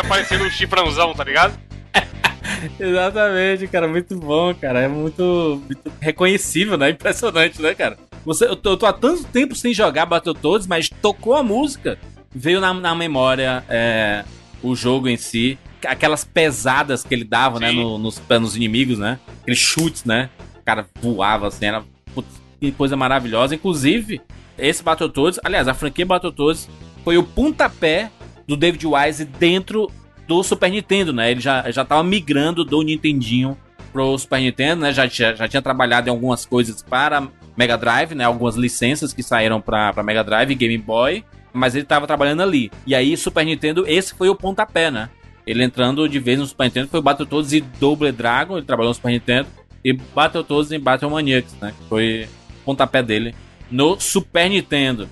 Aparecendo um chifrãozão, tá ligado? Exatamente, cara. Muito bom, cara. É muito, muito reconhecível, né? Impressionante, né, cara? Você, eu, tô, eu tô há tanto tempo sem jogar Battletoads, mas tocou a música. Veio na, na memória é, o jogo em si. Aquelas pesadas que ele dava, né? Sim. no- nos, nos inimigos, né? Aqueles chutes, né? O cara voava assim, era putz, que coisa maravilhosa. Inclusive, esse Battletoads, aliás, a franquia Battletoads foi o pontapé do David Wise dentro do Super Nintendo, né? Ele já, já tava migrando do Nintendinho pro Super Nintendo, né? Já, tinha- já tinha trabalhado em algumas coisas para Mega Drive, né? Algumas licenças que saíram pra Mega Drive e Game Boy, mas ele tava trabalhando ali. E aí, Super Nintendo, esse foi o pontapé, né? Ele entrando de vez no Super Nintendo foi Battletoads e Double Dragon, ele trabalhou no Super Nintendo, e Battletoads em Battle Maniacs, né? Foi o pontapé dele no Super Nintendo.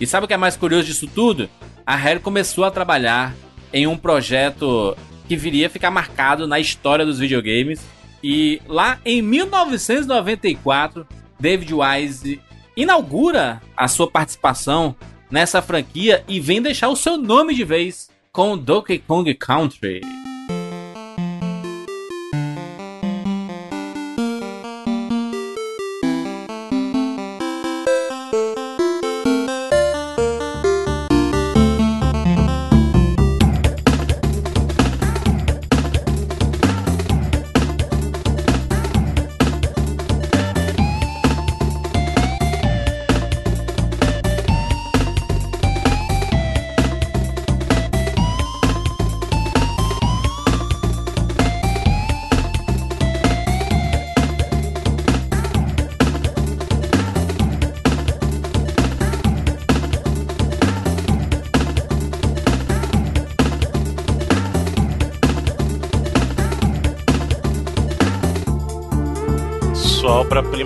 E sabe o que é mais curioso disso tudo? A Rare começou a trabalhar em um projeto que viria a ficar marcado na história dos videogames. E lá em 1994, David Wise inaugura a sua participação nessa franquia e vem deixar o seu nome de vez com Donkey Kong Country.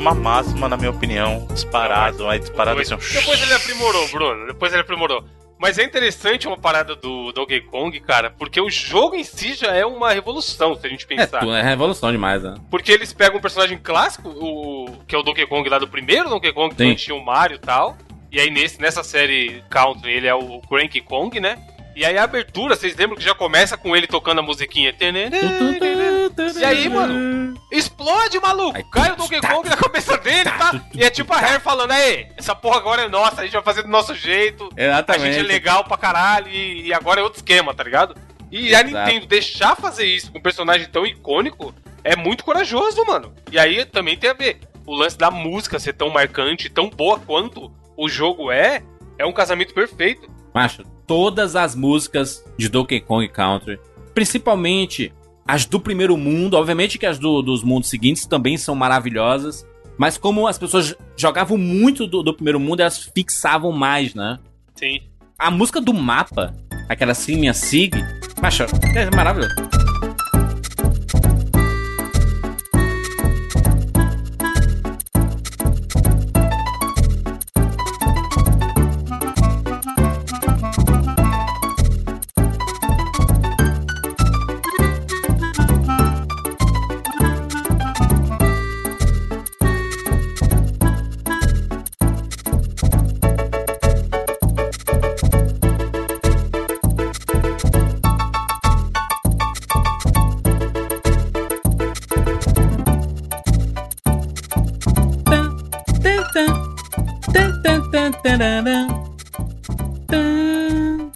Obra-prima máxima, na minha opinião. Disparado, aí disparado assim. Depois ele aprimorou, Bruno. Depois ele aprimorou. Mas é interessante uma parada do Donkey Kong, cara, porque o jogo em si já é uma revolução, se a gente É, pensar. tu- é revolução demais, né? Porque eles pegam um personagem clássico, o que é o Donkey Kong lá do primeiro Donkey Kong, que Sim. tinha o Mario e tal. E aí nesse, nessa série Country ele é o Cranky Kong, né? E aí a abertura, vocês lembram que já começa com ele tocando a musiquinha. E aí, mano, explode, maluco! Aí, Cai o Donkey Kong na cabeça dele, tá? E é tipo a Hair falando, aí, essa porra agora é nossa, a gente vai fazer do nosso jeito. A Exatamente. gente é legal pra caralho e, e agora é outro esquema, tá ligado? E a. Nintendo deixar fazer isso com um personagem tão icônico é muito corajoso, mano. E aí também tem a ver. O lance da música ser tão marcante, tão boa quanto o jogo é, é um casamento perfeito. Macho, todas as músicas de Donkey Kong Country, principalmente as do primeiro mundo, obviamente que as do- dos mundos seguintes também são maravilhosas, mas como as pessoas jogavam muito do, do primeiro mundo, elas fixavam mais, né? Sim. A música do mapa, aquela assim, minha Sig, macho, é maravilhoso.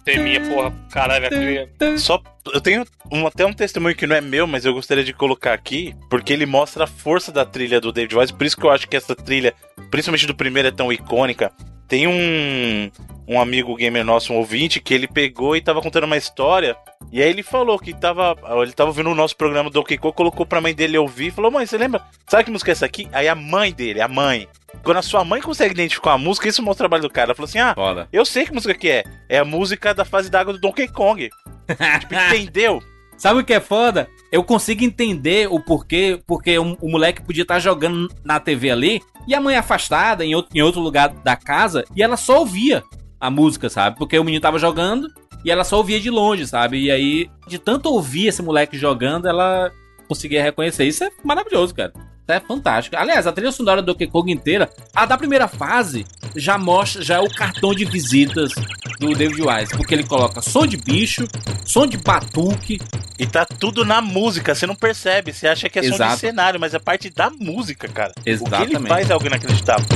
Tem minha porra, caralho, a trilha. Só. Eu tenho um- até um testemunho que não é meu, mas eu gostaria de colocar aqui, porque ele mostra a força da trilha do David Wise. Por isso que eu acho que essa trilha, principalmente do primeiro, é tão icônica. Tem um, um amigo gamer nosso, um ouvinte, que ele pegou e tava contando uma história. E aí ele falou que tava. Ele tava ouvindo o nosso programa do Donkey Kong, colocou pra mãe dele ouvir e falou: Mãe, você lembra? Sabe que música é essa aqui? Aí a mãe dele, a mãe. Quando a sua mãe consegue identificar a música, isso mostra o trabalho do cara. Ela falou assim: Ah, Foda. eu sei que música que é. É a música da fase d'água do Donkey Kong. tipo, entendeu? Sabe o que é foda? Eu consigo entender o porquê, porque o, o moleque podia estar jogando na TV ali e a mãe afastada em outro, em outro lugar da casa e ela só ouvia a música, sabe? Porque o menino tava jogando e ela só ouvia de longe, sabe? E aí, de tanto ouvir esse moleque jogando, ela conseguia reconhecer. Isso é maravilhoso, cara. É fantástico. Aliás, a trilha sonora do Donkey Kong inteira, a da primeira fase, já mostra, já é o cartão de visitas do David Wise. Porque ele coloca som de bicho, som de batuque, E tá tudo na música, você não percebe. Você acha que é som de Exato. cenário, mas é parte da música, cara. O que ele Exatamente. faz é algo inacreditável.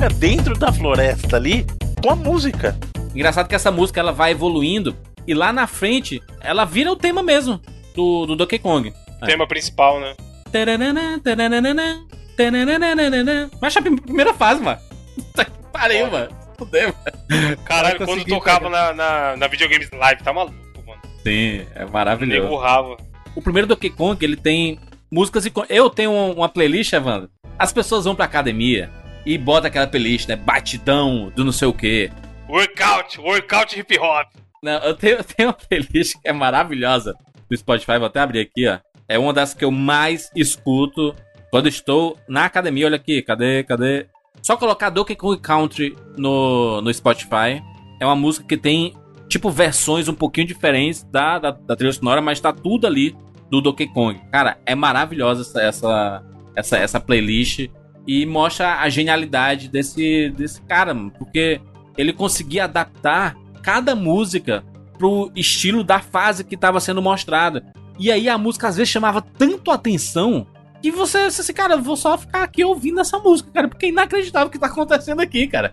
Joga dentro da floresta ali com a música. Engraçado que essa música ela vai evoluindo e lá na frente ela vira o tema mesmo do, do Donkey Kong. Tema principal, né? Taranana, taranana, taranana. Mas a primeira fase, mano. Pariu, mano. Fudeu, mano. Caralho, quando tocava na, na, na videogames live, tá maluco, mano. Sim, é Nego maravilhoso. rava. O primeiro Donkey Kong, ele tem músicas e... Eu tenho um- uma playlist, Evandro. As pessoas vão pra academia e botam aquela playlist, né? Batidão do não sei o quê. Workout, workout hip hop. Não, eu tenho, eu tenho uma playlist que é maravilhosa do Spotify, vou até abrir aqui, ó. É uma das que eu mais escuto quando estou na academia. Olha aqui, cadê, cadê? Só colocar Donkey Kong Country no, no Spotify. É uma música que tem, tipo, versões um pouquinho diferentes da, da, da trilha sonora, mas tá tudo ali do Donkey Kong. Cara, é maravilhosa essa, essa, essa, essa playlist e mostra a genialidade desse, desse cara, mano, porque ele conseguia adaptar cada música pro estilo da fase que estava sendo mostrada. E aí a música às vezes chamava tanto atenção que você, você assim, cara, vou só ficar aqui ouvindo essa música, cara, porque é inacreditável o que tá acontecendo aqui, cara.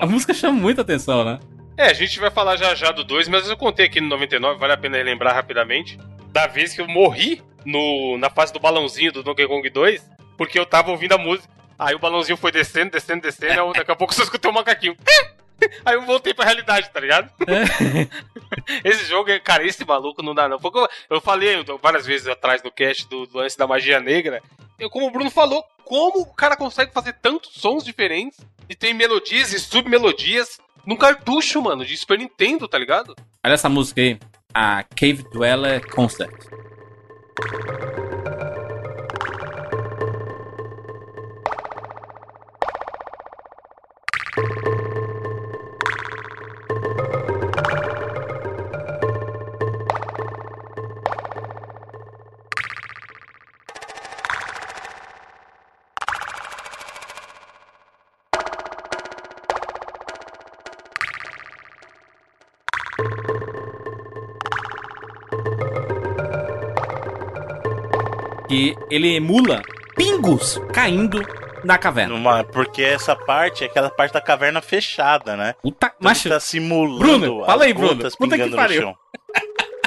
A música chama muita atenção, né? É, a gente vai falar já já do 2, mas eu contei aqui no 99, vale a pena lembrar rapidamente, da vez que eu morri no, na fase do balãozinho do Donkey Kong 2, porque eu tava ouvindo a música. Aí o balãozinho foi descendo, descendo, descendo, aí daqui a pouco eu só escutei um macaquinho. Aí eu voltei pra realidade, tá ligado? esse jogo, é- cara, esse maluco não dá não. Porque eu, falei várias vezes atrás no cast do, do lance da magia negra. Eu, como o Bruno falou, como o cara consegue fazer tantos sons diferentes e tem melodias e submelodias num cartucho, mano, de Super Nintendo, tá ligado? Olha essa música aí, a Cave Dweller Concert. Ele emula pingos caindo na caverna. Numa- porque essa parte é aquela parte da caverna fechada, né? Puta, Então mas ele tá simulando Bruno, fala aí, Bruno. Puta que pariu. chão.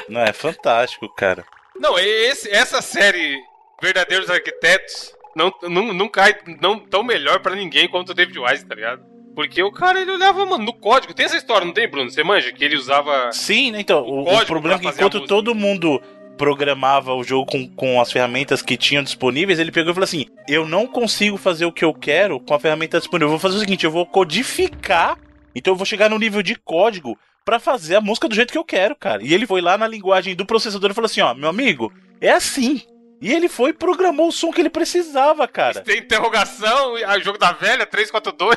Não, é fantástico, cara. Não, esse, essa série Verdadeiros Arquitetos não, não, não cai não tão melhor pra ninguém quanto o David Wise, tá ligado? Porque o cara, ele olhava, mano, no código. Tem essa história, não tem, Bruno? Você manja? Que ele usava... Sim, né? Então, o, o código problema é que enquanto todo mundo programava o jogo com, com as ferramentas que tinham disponíveis, ele pegou e falou assim: Eu não consigo fazer o que eu quero com a ferramenta disponível. Eu vou fazer o seguinte: eu vou codificar, então eu vou chegar no nível de código pra fazer a música do jeito que eu quero, cara. E ele foi lá na linguagem do processador e falou assim: Ó, meu amigo, é assim. E ele foi e programou o som que ele precisava, cara. Tem interrogação, a jogo da velha, 342.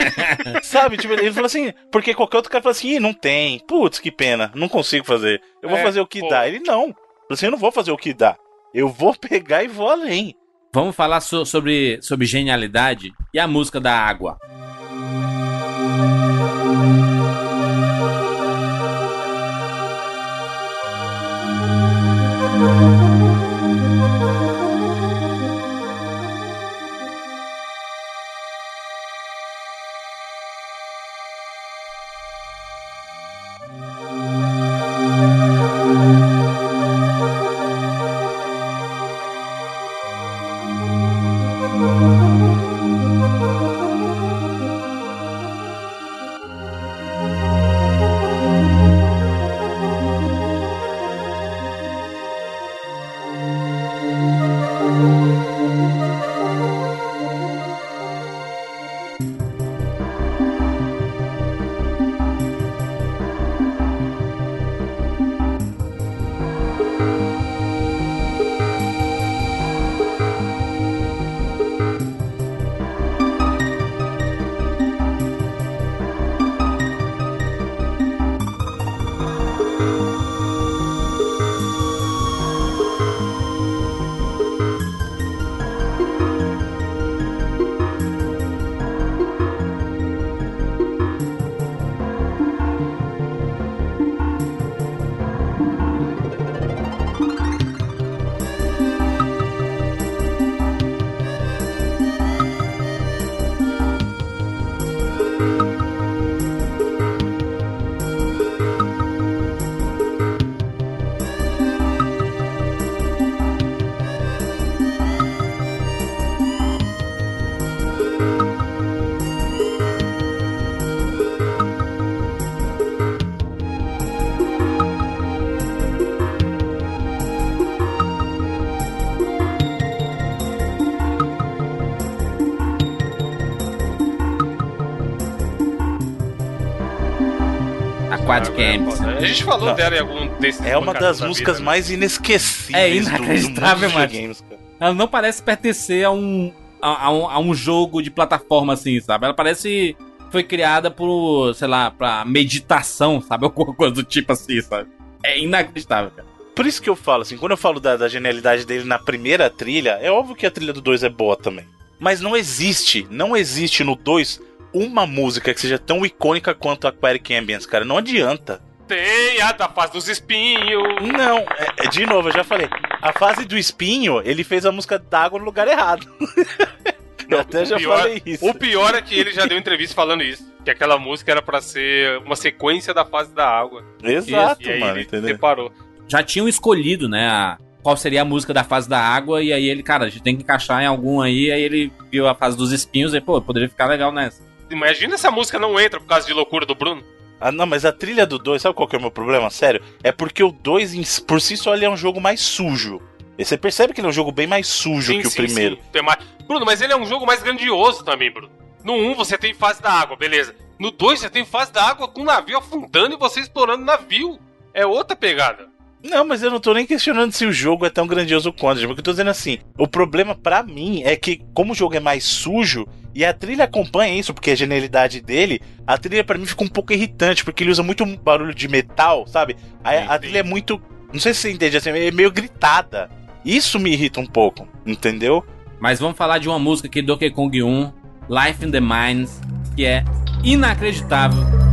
Sabe? Tipo, ele falou assim, porque qualquer outro cara fala assim, Ih, não tem. Putz, que pena, não consigo fazer. Eu vou É, fazer o que pô. dá. Ele não. Assim, eu não vou fazer o que dá. Eu vou pegar e vou além. Vamos falar so sobre, sobre genialidade e a música da água. Quad Camps. A gente falou Não. dela em algum desses. É uma das da músicas vida, né? mais inesquecíveis É do- do, inacreditável, mundo dos mano. cara. Ela não parece pertencer a um, a, a um, a um jogo de plataforma assim, sabe? Ela parece foi criada por, sei lá, pra meditação, sabe? Alguma coisa do tipo assim, sabe? É inacreditável, cara. Por isso que eu falo, assim, quando eu falo da, da genialidade dele na primeira trilha, é óbvio que a trilha do 2 é boa também. Mas não existe, não existe no 2 uma música que seja tão icônica quanto a Aquatic Ambience, cara. Não adianta. Tem a da fase dos espinhos. Não, é- é, de novo, eu já falei. A fase do espinho, ele fez a música d'água no lugar errado. eu até o já pior- falei isso. O pior é que ele já deu entrevista falando isso. Que aquela música era pra ser uma sequência da fase da água. Exato, e aí mano, ele entendeu? separou. Já tinham escolhido, né, a- qual seria a música da fase da água, e aí ele, cara, a gente tem que encaixar em algum aí, aí ele viu a fase dos espinhos e, pô, poderia ficar legal nessa. Imagina se a música não entra por causa de loucura do Bruno. Ah, não, mas a trilha do 2, sabe qual que é o meu problema? Sério? É porque o 2, por si só, ele é um jogo mais sujo. E você percebe que ele é um jogo bem mais sujo que o primeiro. sim. Tem mais- Bruno, mas ele é um jogo mais grandioso também, Bruno. No 1 você tem fase da água, beleza. No 2 você tem fase da água com o navio afundando e você explorando o navio. É outra pegada. Não, mas eu não tô nem questionando se o jogo é tão grandioso quanto. gente, porque eu tô dizendo assim, o problema pra mim é que, como o jogo é mais sujo, e a trilha acompanha isso, porque a genialidade dele, a trilha pra mim fica um pouco irritante, porque ele usa muito barulho de metal, sabe? A, a trilha é muito. Não sei se você entende, assim, é meio gritada. Isso me irrita um pouco, entendeu? Mas vamos falar de uma música aqui do Donkey Kong 1, Life in the Mines, que é inacreditável.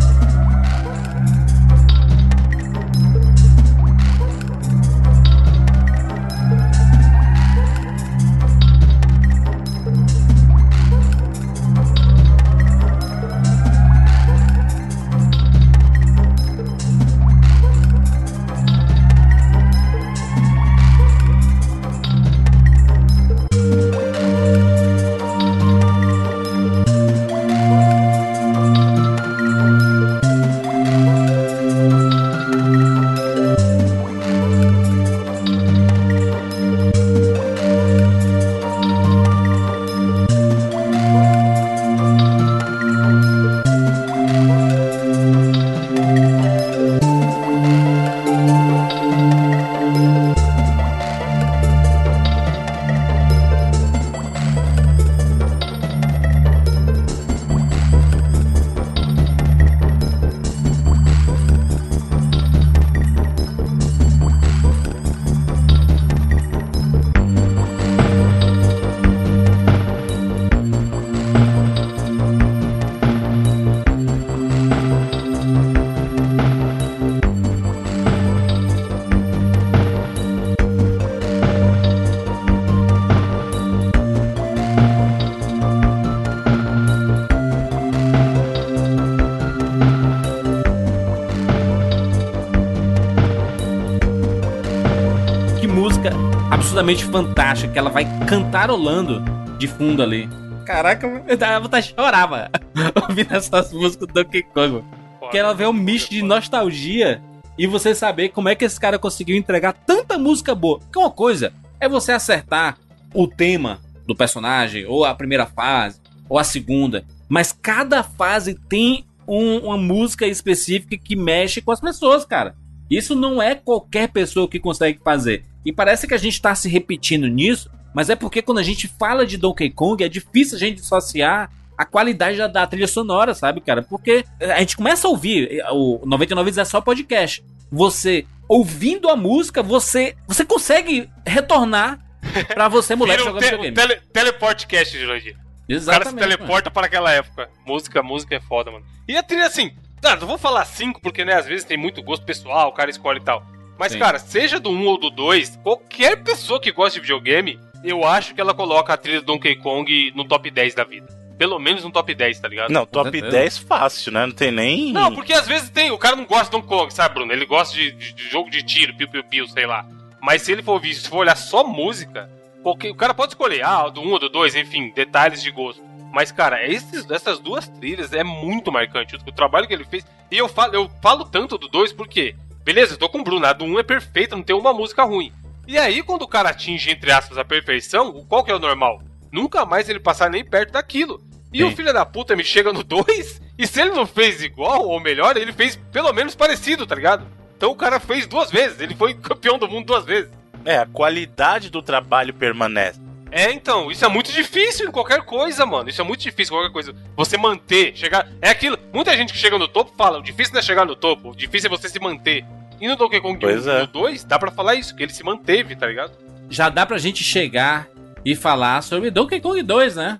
Absurdamente fantástica, que ela vai cantarolando de fundo ali. Caraca, eu dava vontade de chorar, mano. Ouvindo essas músicas do Donkey Kong. Que ela vê um misto de nostalgia e você saber como é que esse cara conseguiu entregar tanta música boa. Porque uma coisa é você acertar o tema do personagem, ou a primeira fase, ou a segunda. Mas cada fase tem um- uma música específica que mexe com as pessoas, cara. Isso não é qualquer pessoa que consegue fazer. E parece que a gente tá se repetindo nisso, mas é porque quando a gente fala de Donkey Kong é difícil a gente dissociar a qualidade da, da trilha sonora, sabe, cara? Porque a gente começa a ouvir, eh, o 99 Vidas é só podcast. Você ouvindo a música, você você consegue retornar pra você, moleque, jogando te, videogame. tele, teleportcast, Jurandir. O cara se Exatamente. mano. teleporta para aquela época. Música, música é foda, mano. E a trilha, assim, tá, não vou falar cinco, porque, né, às vezes tem muito gosto pessoal, o cara escolhe e tal. Mas, Sim. cara, seja do 1 ou do 2, qualquer pessoa que gosta de videogame, eu acho que ela coloca a trilha do Donkey Kong no top 10 da vida. Pelo menos no top 10, tá ligado? Não, top certeza. 10 fácil, né? Não tem nem. Não, porque às vezes tem. O cara não gosta de Donkey Kong, sabe, Bruno? Ele gosta de, de- de jogo de tiro, piu-piu-piu, sei lá. Mas se ele for ouvir, se for olhar só música, qualquer, o cara pode escolher, ah, do 1 ou do 2, enfim, detalhes de gosto. Mas, cara, esses, essas duas trilhas é muito marcante. O, o trabalho que ele fez. E eu falo, eu falo tanto do 2 porque, beleza, eu tô com o Bruno, a do 1 é perfeita, não tem uma música ruim. E aí, quando o cara atinge, entre aspas, a perfeição, qual que é o normal? Nunca mais ele passar nem perto daquilo. E Sim. o filho da puta me chega no 2 E se ele não fez igual ou melhor, ele fez pelo menos parecido, tá ligado? Então o cara fez duas vezes, ele foi campeão do mundo duas vezes. É, a qualidade do trabalho permanece. É, então, isso é muito difícil em qualquer coisa, mano. Isso é muito difícil em qualquer coisa. Você manter, chegar. É aquilo. Muita gente que chega no topo fala: o difícil não é chegar no topo, o difícil é você se manter. E no Donkey Kong Pois 1 é. no 2, dá pra falar isso, que ele se manteve, tá ligado? Já dá pra gente chegar e falar sobre Donkey Kong 2, né?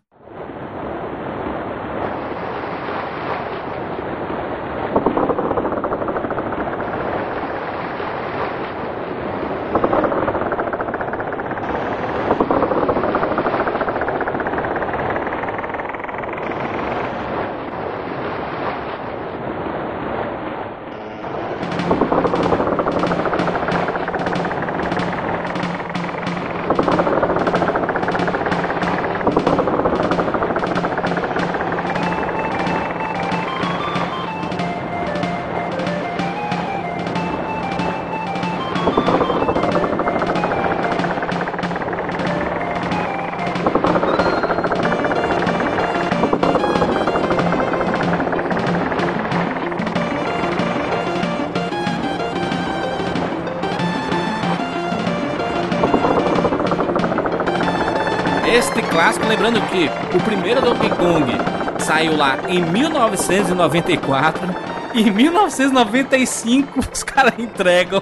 Lembrando que o primeiro Donkey Kong saiu lá em 1994 e em 1995 os caras entregam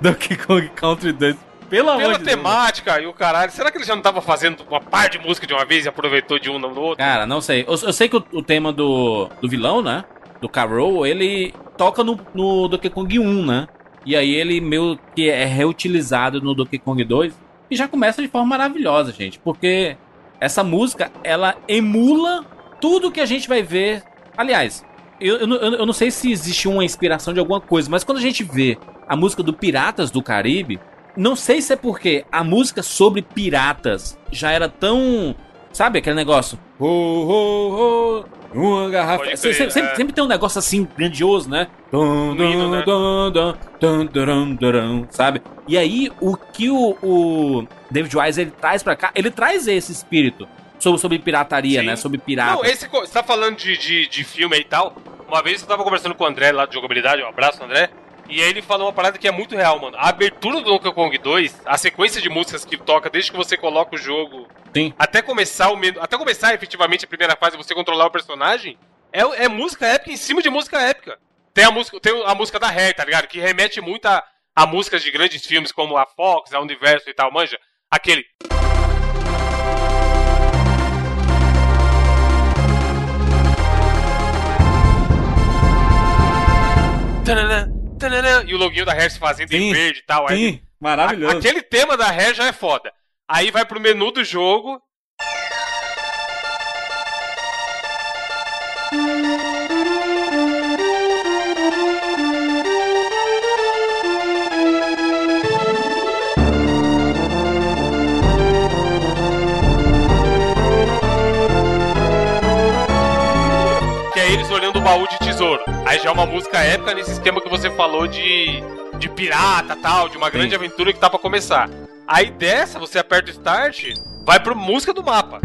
Donkey Kong Country 2. Pelo amor Pela de Deus. temática e o caralho, será que ele já não tava fazendo uma par de música de uma vez e aproveitou de um no outro? Cara, não sei. Eu, eu sei que o, o tema do, do vilão, né? Do Carol, ele toca no, no Donkey Kong 1, né? E aí ele meio que é reutilizado no Donkey Kong 2. E já começa de forma maravilhosa, gente. Porque essa música, ela emula tudo que a gente vai ver. Aliás, eu, eu, eu não sei se existe uma inspiração de alguma coisa, mas quando a gente vê a música do Piratas do Caribe, não sei se é porque a música sobre piratas já era tão. Sabe aquele negócio? Ho, ho, ho, uma garrafa. Crer, se- sempre, é. sempre tem um negócio assim grandioso, né? Sabe? E aí, o que o, o David Wise ele traz pra cá, ele traz esse espírito sobre, sobre pirataria, Sim. né? Sobre pirata. Não, esse. Você tá falando de, de, de filme e tal. Uma vez eu tava conversando com o André lá de jogabilidade, um abraço, André. E aí ele falou uma parada que é muito real, mano. A abertura do Donkey Kong 2, a sequência de músicas que toca desde que você coloca o jogo Sim. até começar o menu, até começar efetivamente a primeira fase, você controlar o personagem, é, é música épica em cima de música épica. Tem a música, tem a música da Hair, tá ligado? Que remete muito a, a músicas de grandes filmes como a Fox, a Universo e tal, manja? Aquele. Tananã, tananã, E o loginho da Hair se fazendo em Sim, verde e tal. aí- Sim, maravilhoso. a- Aquele tema da Hair já é foda. Aí vai pro menu do jogo. Aí já é uma música épica nesse esquema que você falou de, de pirata tal, de uma grande aventura que tá pra começar. Aí dessa, você aperta o start, vai pro música do mapa.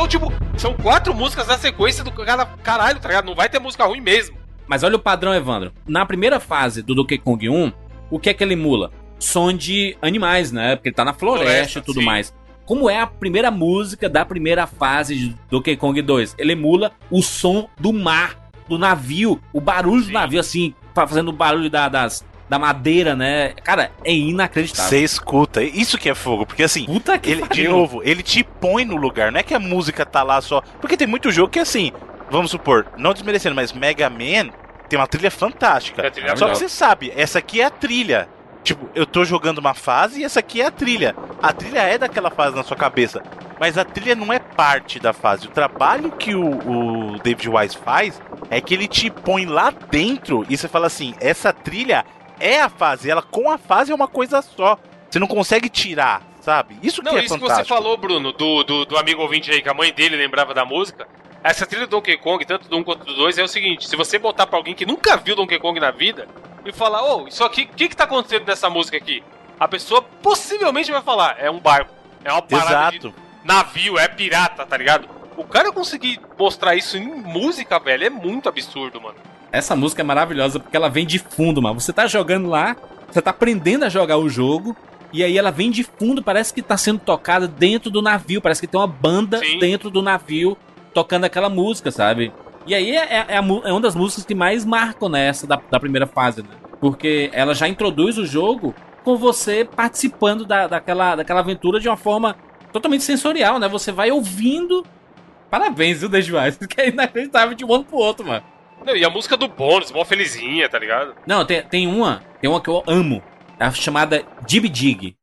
Então, tipo, são quatro músicas na sequência do cara. Caralho, tá ligado? Não vai ter música ruim mesmo. Mas olha o padrão, Evandro. Na primeira fase do Donkey Kong 1, o que é que ele emula? Som de animais, né? Porque ele tá na floresta, e tudo sim. mais. Como é a primeira música da primeira fase de Donkey Kong 2? Ele emula o som do mar, do navio, o barulho do Sim. navio, assim, fa- fazendo o barulho da, das, da madeira, né? Cara, é inacreditável. Você escuta. Isso que é fogo, porque assim. Puta que Ele, de novo, ele te põe no lugar. Não é que a música tá lá só. Porque tem muito jogo que assim, vamos supor, não desmerecendo, mas Mega Man tem uma trilha fantástica. É trilha só que você sabe, essa aqui é a trilha. Tipo, eu tô jogando uma fase e essa aqui é a trilha. A trilha é daquela fase na sua cabeça. Mas a trilha não é parte da fase. O trabalho que o, o David Wise faz é que ele te põe lá dentro e você fala assim: essa trilha é a fase. Ela com a fase é uma coisa só. Você não consegue tirar, sabe? Isso que Não, é isso que fantástico. você falou, Bruno, do, do, do amigo ouvinte aí, que a mãe dele lembrava da música. Essa trilha do Donkey Kong, tanto do 1 quanto do 2, é o seguinte: se você botar pra alguém que nunca viu Donkey Kong na vida e falar, ô, isso aqui, o que que tá acontecendo nessa música aqui? A pessoa possivelmente vai falar, é um barco, é uma parada de Exato. navio, é pirata, tá ligado? O cara conseguir mostrar isso em música, velho, é muito absurdo, mano. Essa música é maravilhosa porque ela vem de fundo, mano. Você tá jogando lá, você tá aprendendo a jogar o jogo, e aí ela vem de fundo, parece que tá sendo tocada dentro do navio, parece que tem uma banda Sim. dentro do navio tocando aquela música, sabe? E aí é, é, mu- é uma das músicas que mais marcam nessa da, da primeira fase, né? Porque ela já introduz o jogo com você participando da, daquela, daquela aventura de uma forma totalmente sensorial, né? Você vai ouvindo. Parabéns, viu, Dejuais? Que é inacreditável de um ano pro outro, mano. Não, e a música do bônus, mó felizinha, tá ligado? Não, tem, tem uma, tem uma que eu amo, é a chamada Jib Jig.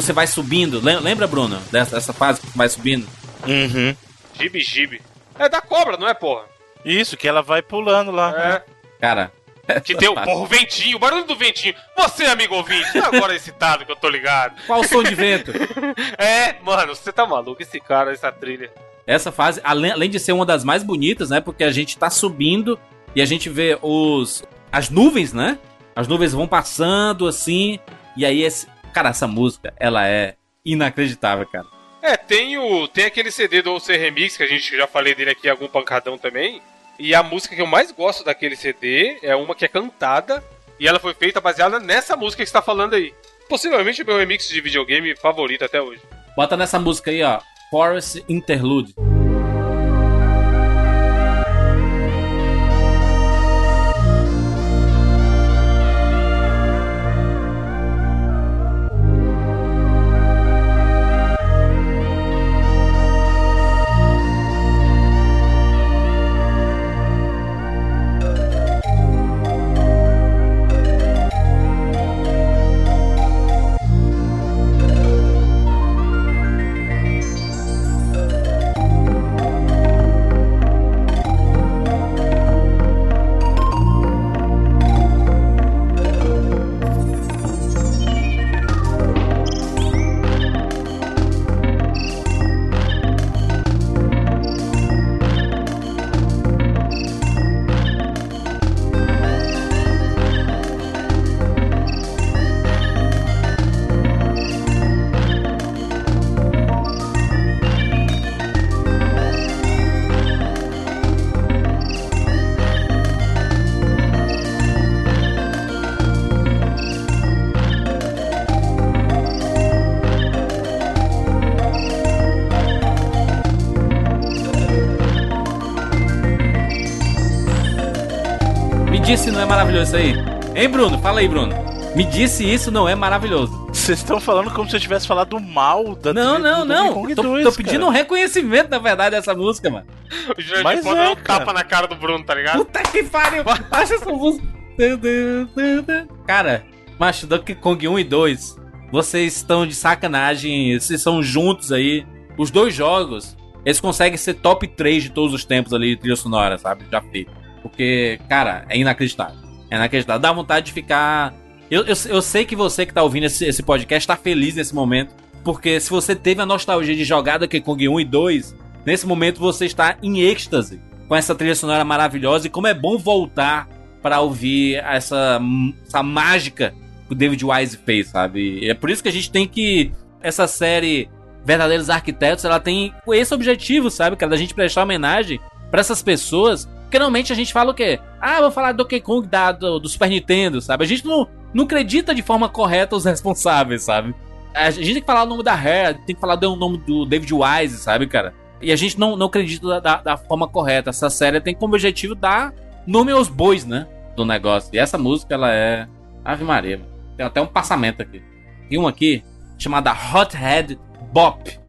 Você vai subindo. Lem- Lembra, Bruno, dessa, dessa fase que vai subindo? Uhum. Gibi Gibi. É da cobra, não é, porra? Isso, que ela vai pulando lá. É. Cara. Que tem o, porra, o ventinho, o barulho do ventinho. Você, amigo ouvinte, tá agora excitado que eu tô ligado. Qual o som de vento? É, mano, você tá maluco, esse cara, essa trilha. Essa fase, além, além de ser uma das mais bonitas, né? Porque a gente tá subindo e a gente vê os. as nuvens, né? As nuvens vão passando assim. E aí, esse, cara, essa música, ela é inacreditável, cara. É, tem o. Tem aquele CD do OC Remix, que a gente já falei dele aqui, algum pancadão também. E a música que eu mais gosto daquele CD é uma que é cantada. E ela foi feita baseada nessa música que você tá falando aí. Possivelmente o meu remix de videogame favorito até hoje. Bota nessa música aí, ó. Forest Interlude. Maravilhoso isso aí. Hein, Bruno? Fala aí, Bruno. Me disse isso não é maravilhoso. Vocês estão falando como se eu tivesse falado mal da Não, trilha não, não. Kong Tô, 2, tô pedindo um reconhecimento, na verdade, dessa música, mano. O Jurandir Mas pode é, dar um cara. tapa na cara do Bruno, tá ligado? Puta que pariu! Acha essa música. Cara, macho, Donkey Kong 1 e 2, vocês estão de sacanagem, vocês são juntos aí. Os dois jogos, eles conseguem ser top 3 de todos os tempos ali, trilha sonora, sabe? Já feito. Porque, cara, é inacreditável. É inacreditável. Dá vontade de ficar. Eu, eu, eu sei que você que tá ouvindo esse, esse podcast tá feliz nesse momento. Porque se você teve a nostalgia de jogar Donkey Kong 1 e 2, nesse momento você está em êxtase com essa trilha sonora maravilhosa. E como é bom voltar para ouvir essa, essa mágica que o David Wise fez, sabe? E é por isso que a gente tem que. Essa série Verdadeiros Arquitetos, ela tem esse objetivo, sabe? Que é da gente prestar homenagem pra essas pessoas. Porque normalmente a gente fala o quê? Ah, vou falar do Donkey Kong da, do, do Super Nintendo, sabe? A gente não, não acredita de forma correta os responsáveis, sabe? A gente tem que falar o nome da Rare, tem que falar do nome do David Wise, sabe, cara? E a gente não, não acredita da, da, da forma correta. Essa série tem como objetivo dar nome aos bois, né? Do negócio. E essa música, ela é. Ave Maria. Tem até um passamento aqui. Tem uma aqui chamada Hothead Bop.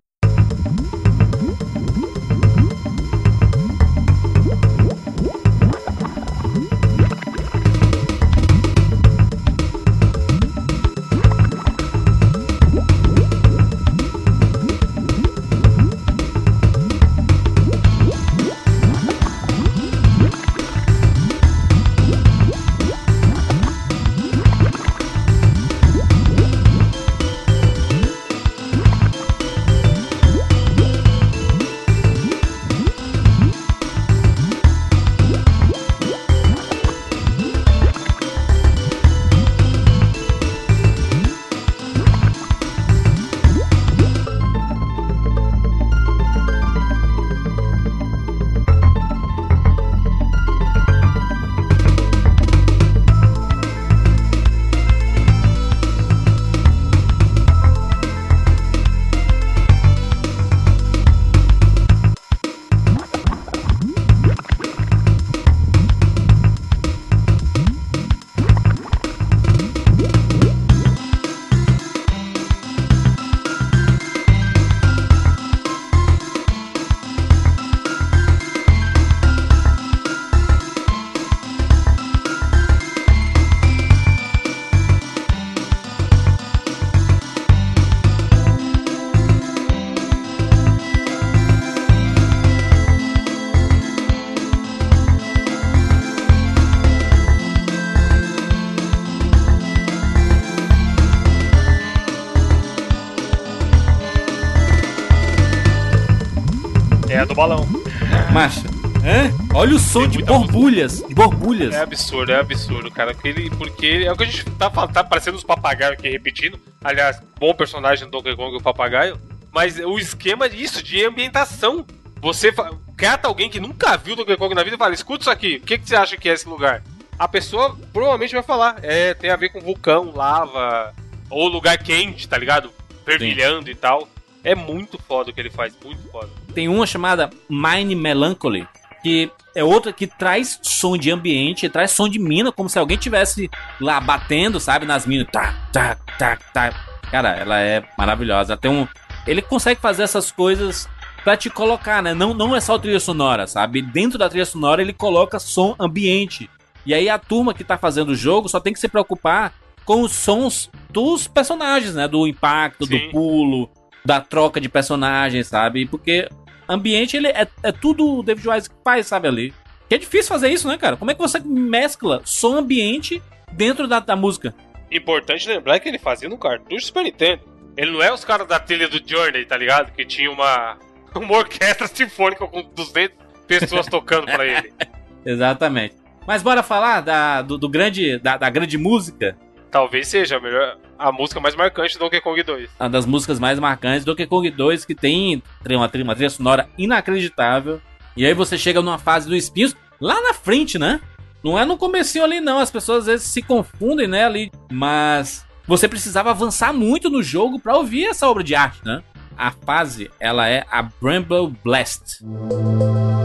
Som de muita borbulhas. De borbulhas. É absurdo, é absurdo, cara. Porque, ele, porque é o que a gente tá tá parecendo os papagaios aqui repetindo. Aliás, bom personagem do Donkey Kong, o papagaio. Mas o esquema disso, de ambientação. Você cata alguém que nunca viu Donkey Kong na vida e fala: escuta isso aqui, o que, que você acha que é esse lugar? A pessoa provavelmente vai falar: é, tem a ver com vulcão, lava, ou lugar quente, tá ligado? Fervilhando e tal. É muito foda o que ele faz, muito foda. Tem uma chamada Mine Melancholy, que é outra que traz som de ambiente, traz som de mina, como se alguém tivesse lá batendo, sabe, nas minas. Tá, tá, tá, tá. Cara, ela é maravilhosa. Tem um, ele consegue fazer essas coisas pra te colocar, né? Não, não é só trilha sonora, sabe? Dentro da trilha sonora ele coloca som ambiente. E aí a turma que tá fazendo o jogo só tem que se preocupar com os sons dos personagens, né? Do impacto, Sim. do pulo, da troca de personagens, sabe? Porque ambiente ele é, é tudo o David Wise que faz, sabe, ali. Que é difícil fazer isso, né, cara? Como é que você mescla som ambiente dentro da, da música? Importante lembrar que ele fazia no cartucho Super Nintendo. Ele não é os caras da trilha do Journey, tá ligado? Que tinha uma, uma orquestra sinfônica com 200 pessoas tocando pra ele. Exatamente. Mas bora falar da, do, do grande, da, da grande música, Talvez seja a melhor, a música mais marcante do Donkey Kong 2. uma das músicas mais marcantes do Donkey Kong 2, que tem uma, trilha- uma trilha sonora inacreditável. E aí você chega numa fase do espinhos lá na frente, né? Não é no comecinho ali não, as pessoas às vezes se confundem, né, ali, mas você precisava avançar muito no jogo pra ouvir essa obra de arte, né? A fase, ela é a Bramble Blast. Exatamente.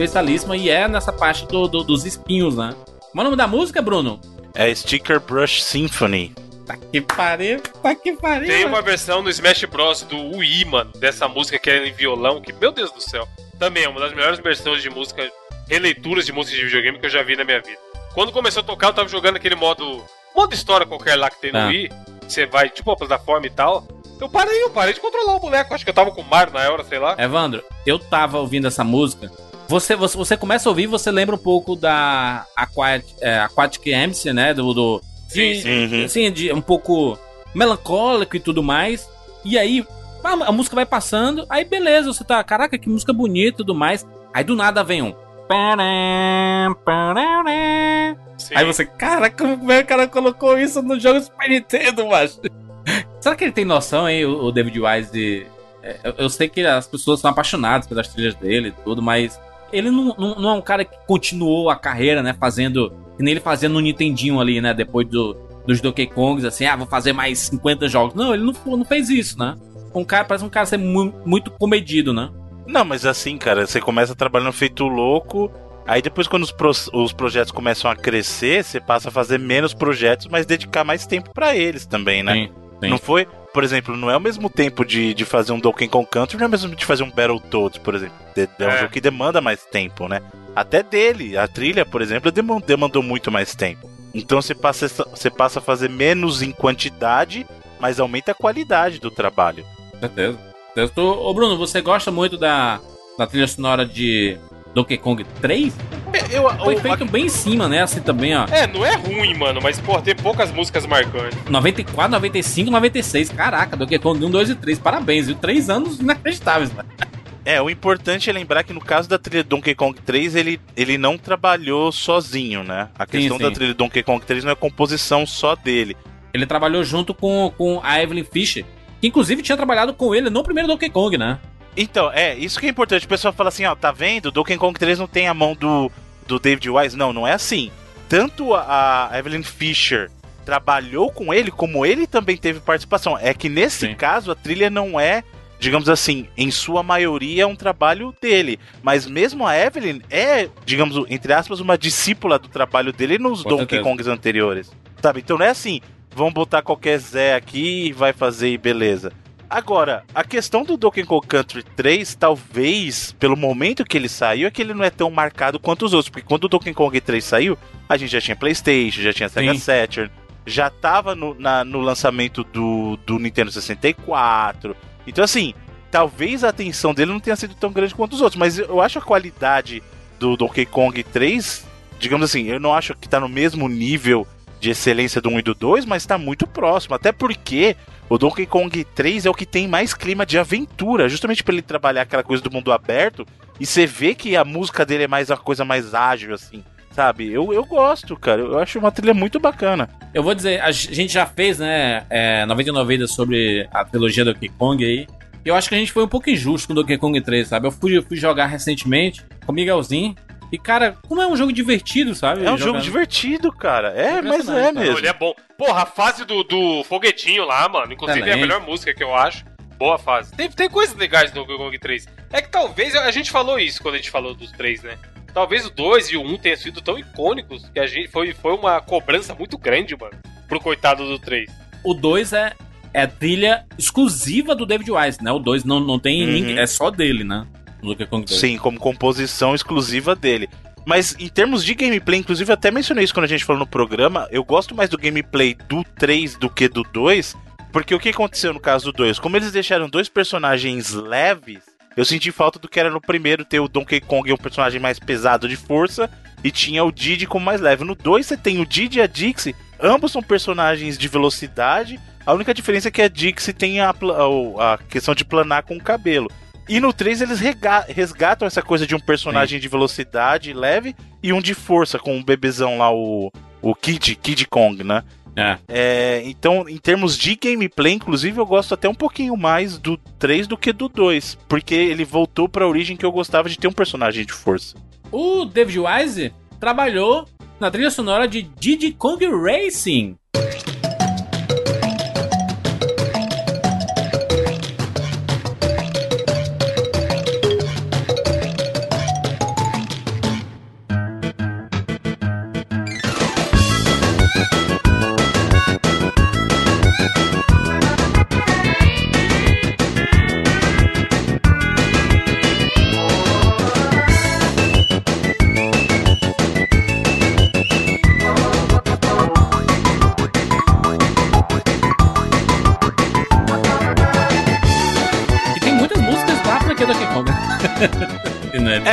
Especialíssima e é nessa parte do, do- dos espinhos, né? Qual é o nome da música, Bruno? É Sticker Brush Symphony. Tá que pariu, tá que pariu. Tem uma versão no Smash Bros. do Wii, mano, dessa música que é em violão, que, meu Deus do céu, também é uma das melhores versões de música, releituras de música de videogame que eu já vi na minha vida. Quando começou a tocar, eu tava jogando aquele modo, modo história qualquer lá que tem no Ah. Wii, você vai, tipo, a plataforma e tal. Eu parei, eu parei de controlar o boneco, acho que eu tava com o Mario na hora, sei lá. Evandro, eu tava ouvindo essa música. Você, você, você começa a ouvir, você lembra um pouco da Aquatic, é, Aquatic MC, né? Do, do Sim, de- sim. assim, de um pouco melancólico e tudo mais. E aí a, a música vai passando, aí beleza, você tá, caraca, que música bonita e tudo mais. Aí do nada vem um. Sim. Aí você, cara, como é que o cara colocou isso no jogo Super Nintendo, macho? Será que ele tem noção, hein, o, o David Wise? De... é, Eu, eu sei que as pessoas são apaixonadas pelas trilhas dele e tudo, mas ele não, não, não é um cara que continuou a carreira, né, fazendo. Que nem ele fazia no Nintendinho ali, né, depois do, dos Donkey Kongs, assim, ah, vou fazer mais 50 jogos. Não, ele não, não fez isso, né? Um cara, parece um cara ser mu- muito comedido, né? Não, mas assim, cara, você começa trabalhando feito louco. Aí depois, quando os, pro- os projetos começam a crescer, você passa a fazer menos projetos, mas dedicar mais tempo pra eles também, né? Sim, sim. Não foi, por exemplo, não é o mesmo tempo de, de fazer um Donkey Kong Country, não é o mesmo de fazer um Battletoads, por exemplo. É um É. jogo que demanda mais tempo, né? Até dele, a trilha, por exemplo, demandou muito mais tempo. Então você passa, você passa a fazer menos em quantidade, mas aumenta a qualidade do trabalho. Certeza. Ô, Bruno, você gosta muito da, da trilha sonora de Donkey Kong 3? Eu, Foi o- feito bem em cima, né? Assim também, ó. É, não é ruim, mano, mas, pô, tem poucas músicas marcantes. 94, 95, 96. Caraca, Donkey Kong 1, 2 e 3. Parabéns, viu? Três anos inacreditáveis, né? É, o importante é lembrar que no caso da trilha Donkey Kong 3, ele, ele não trabalhou sozinho, né? A Sim, questão sim. da trilha Donkey Kong 3 não é composição só dele. Ele trabalhou junto com, com a Evelyn Fisher, que inclusive tinha trabalhado com ele no primeiro Donkey Kong, né? Então, é, isso que é importante. O pessoal fala assim, ó, tá vendo? Donkey Kong 3 não tem a mão do, do David Wise. Não, não é assim. Tanto a Evelyn Fisher trabalhou com ele, como ele também teve participação. É que nesse Sim. caso a trilha não é, digamos assim, em sua maioria um trabalho dele. Mas mesmo a Evelyn é, digamos, entre aspas, uma discípula do trabalho dele nos Com Donkey. Kongs anteriores. Sabe? Então não é assim, vamos botar qualquer Zé aqui e vai fazer e beleza. Agora, a questão do Donkey Kong Country 3, talvez, pelo momento que ele saiu, é que ele não é tão marcado quanto os outros. Porque quando o Donkey Kong 3 saiu, a gente já tinha Playstation, já tinha Sega Sim. Saturn, já tava no, na- no lançamento do, do Nintendo 64. Então, assim, talvez a atenção dele não tenha sido tão grande quanto os outros. Mas eu acho a qualidade do Donkey Kong 3, digamos assim, eu não acho que tá no mesmo nível de excelência do 1 e do 2, mas tá muito próximo. Até porque o Donkey Kong 3 é o que tem mais clima de aventura, justamente pra ele trabalhar aquela coisa do mundo aberto. E você vê que a música dele é mais uma coisa mais ágil, assim. Sabe? Eu, eu gosto, cara. Eu acho uma trilha muito bacana. Eu vou dizer, a gente já fez, né, é, 99 vidas sobre a trilogia do Donkey Kong aí. Eu acho que a gente foi um pouco injusto com o Donkey Kong 3, sabe? Eu fui, eu fui jogar recentemente com o Miguelzinho. E, cara, como é um jogo divertido, sabe? É um jogo divertido, cara. É, mas é. Não, mesmo. ele é bom. Porra, a fase do, do foguetinho lá, mano, inclusive é a melhor música que eu acho. Boa fase. Tem, tem coisas legais no Kong 3. É que talvez, a gente falou isso quando a gente falou dos três, né? Talvez o 2 e o 1 um tenham sido tão icônicos que a gente foi, foi uma cobrança muito grande, mano, pro coitado do 3. O 2 é, é trilha exclusiva do David Wise, né? O 2 não, não tem Uhum. ninguém, é só dele, né? Donkey Kong 2. Sim, como composição exclusiva dele. Mas em termos de gameplay, inclusive eu até mencionei isso quando a gente falou no programa, eu gosto mais do gameplay do 3 do que do 2, porque o que aconteceu no caso do 2? Como eles deixaram dois personagens leves, eu senti falta do que era no primeiro ter o Donkey Kong, um personagem mais pesado de força, e tinha o Diddy como mais leve. No 2 você tem o Diddy e a Dixie, ambos são personagens de velocidade, a única diferença é que a Dixie tem a, a questão de planar com o cabelo. E no 3 eles rega- resgatam essa coisa de um personagem de velocidade leve e um de força, com o bebezão lá, o, o Kid, Kid Kong, né? É. É, então, em termos de gameplay, inclusive, eu gosto até um pouquinho mais do 3 do que do 2. Porque ele voltou pra origem que eu gostava de ter um personagem de força. O David Wise trabalhou na trilha sonora de Diddy Kong Racing.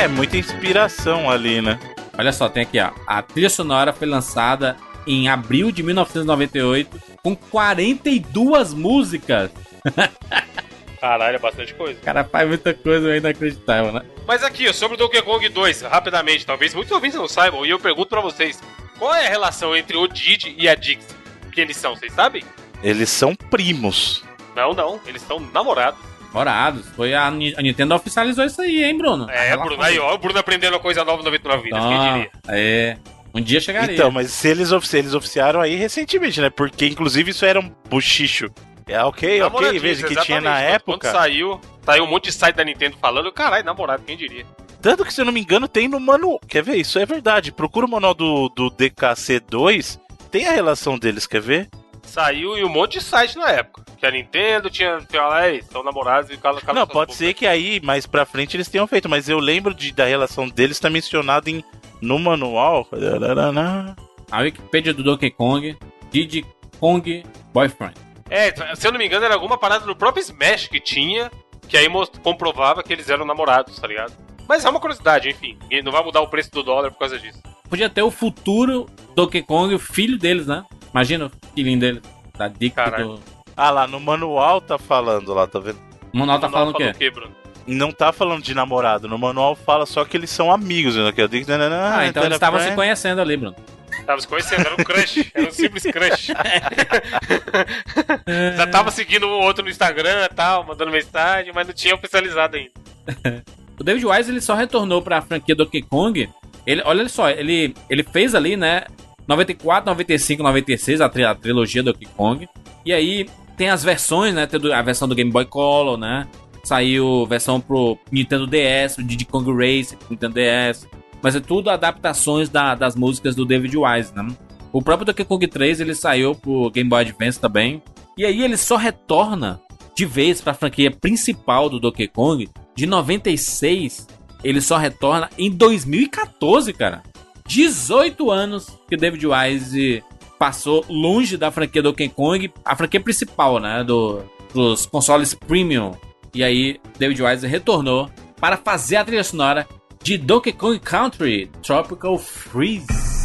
É- muita inspiração ali, né? Olha só, tem aqui, ó. A trilha sonora foi lançada em abril de 1998 com 42 músicas. Caralho, é bastante coisa. O cara faz muita coisa é inacreditável, né? Mas aqui, ó, sobre o Donkey Kong 2, rapidamente, talvez muitos ouvintes não saibam, e eu pergunto pra vocês: qual é a relação entre o Didi e a Dixie? Que eles são, vocês sabem? Eles são primos. Não, não, eles são namorados. Morados. Foi a, a Nintendo oficializou isso aí, hein, Bruno? É, Bruno, aí, ó, o Bruno aprendendo uma coisa nova no 99 Vidas, quem Então, diria? é. Um dia chegaria. Então, mas se eles, ofici- eles oficiaram aí recentemente, né? Porque, inclusive, isso era um buchicho. É ok, ok, Namoradinhos, veja que tinha na época. Quando saiu, saiu um monte de site da Nintendo falando, caralho, namorado, quem diria? Tanto que, se eu não me engano, tem no manual. Quer ver? Isso é verdade. Procura o manual do, do DKC2. Tem a relação deles, quer ver? Saiu em um monte de site na época. Que a Nintendo tinha, tinha lá, "Ei, são namorados e cala, cala não, pode bocas." ser que aí, mais pra frente, eles tenham feito. Mas eu lembro de, da relação deles tá mencionado em, no manual. A Wikipedia do Donkey Kong, Diddy Kong Boyfriend. É, se eu não me engano, era alguma parada do próprio Smash que tinha, que aí most- comprovava que eles eram namorados, tá ligado? Mas é uma curiosidade, enfim. Não vai mudar o preço do dólar por causa disso. Podia ter o futuro Donkey Kong, o filho deles, né? Imagina o filhinho dele. Da dica do. Ah, lá, no manual tá falando lá, tá vendo? O Manual tá Não falando o falou quê? Bruno? Não tá falando de namorado. No manual fala só que eles são amigos. Né? Que Ah, então eles estavam se conhecendo ali, Bruno. Tava se conhecendo, era um crush, era um simples crush. Já tava seguindo ou outro no Instagram e tal, mandando mensagem, mas não tinha oficializado ainda. O David Wise ele só retornou pra franquia Donkey Kong. Ele, olha só, ele, ele fez ali, né? 94, 95, 96, a, tri- a trilogia Donkey Kong. E aí tem as versões, né? Tem do- a versão do Game Boy Color, né? Saiu versão pro Nintendo DS, o Diddy Kong Race, Nintendo DS. Mas é tudo adaptações da- das músicas do David Wise, né? O próprio Donkey Kong 3 ele saiu pro Game Boy Advance também. E aí ele só retorna de vez pra franquia principal do Donkey Kong de 96. Ele só retorna em 2014, cara. 18 anos que David Wise passou longe da franquia Donkey Kong, a franquia principal, né, do, dos consoles premium. E aí David Wise retornou para fazer a trilha sonora de Donkey Kong Country Tropical Freeze.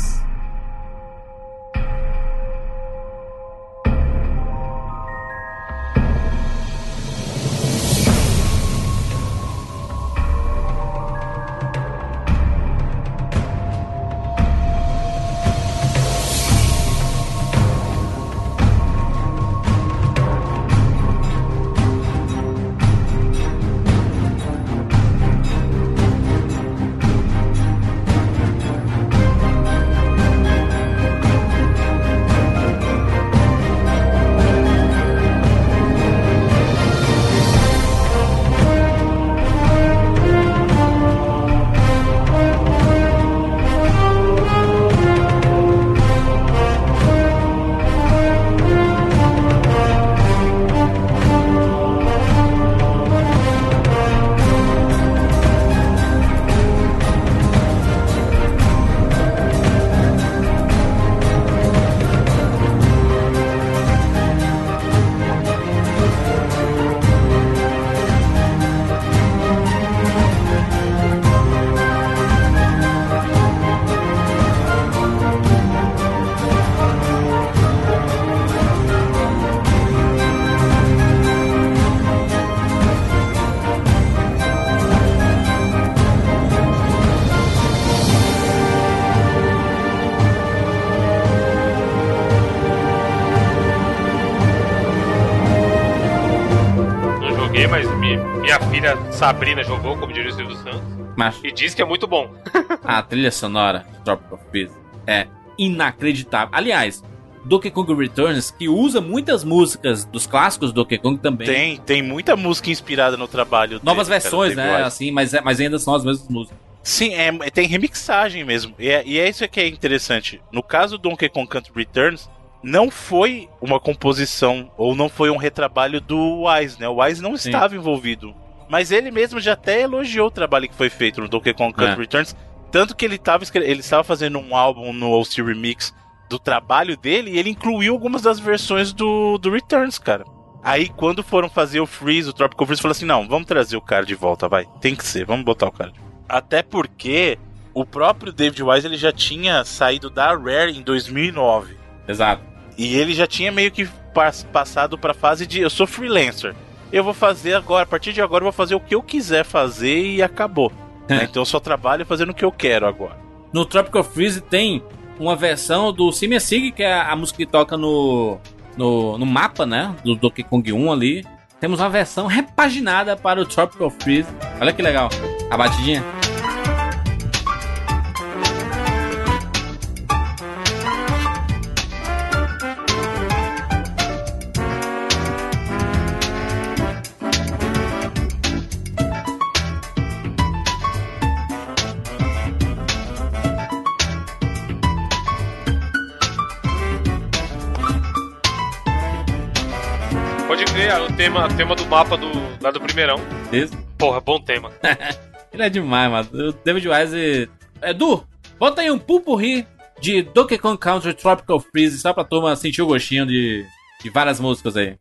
Mas mi- minha filha Sabrina jogou, como diria o Silvio Santos, Mas e diz que é muito bom. a trilha sonora de Tropical Freeze é inacreditável. Aliás, Donkey Kong Returns, que usa muitas músicas dos clássicos do Donkey Kong também. Tem, tem muita música inspirada no trabalho Novas dele, cara, versões, David né? Assim, mas, é- mas ainda são as mesmas músicas. Sim, é, tem remixagem mesmo. E é, e é isso que é interessante. No caso do Donkey Kong Country Returns, não foi uma composição ou não foi um retrabalho do Wise, né? O Wise não Sim. estava envolvido. Mas ele mesmo já até elogiou o trabalho que foi feito no Donkey Kong Country É. Returns. Tanto que ele estava ele estava fazendo um álbum no OC Remix do trabalho dele e ele incluiu algumas das versões do, do Returns, cara. Aí quando foram fazer o Freeze, o Tropical Freeze, falou assim: não, vamos trazer o cara de volta, vai. Tem que ser, vamos botar o cara. Até porque o próprio David Wise ele já tinha saído da Rare em 2009. Exato. E ele já tinha meio que pas- passado pra fase de eu sou freelancer. Eu vou fazer agora, a partir de agora eu vou fazer o que eu quiser fazer e acabou. Né? Então eu só trabalho fazendo o que eu quero agora. No Tropical Freeze tem uma versão do Simi Sig, que é a música que toca no, no, no mapa, né? Do Donkey Kong 1 ali. Temos uma versão repaginada para o Tropical Freeze. Olha que legal. A batidinha. Crer, o tema, tema do mapa do, lá do primeirão. Isso. Porra, bom tema. Ele é demais, mano. O David Wise. Edu, bota aí um pupurri de Donkey Kong Country Tropical Freeze, só pra turma sentir o gostinho de, de várias músicas aí.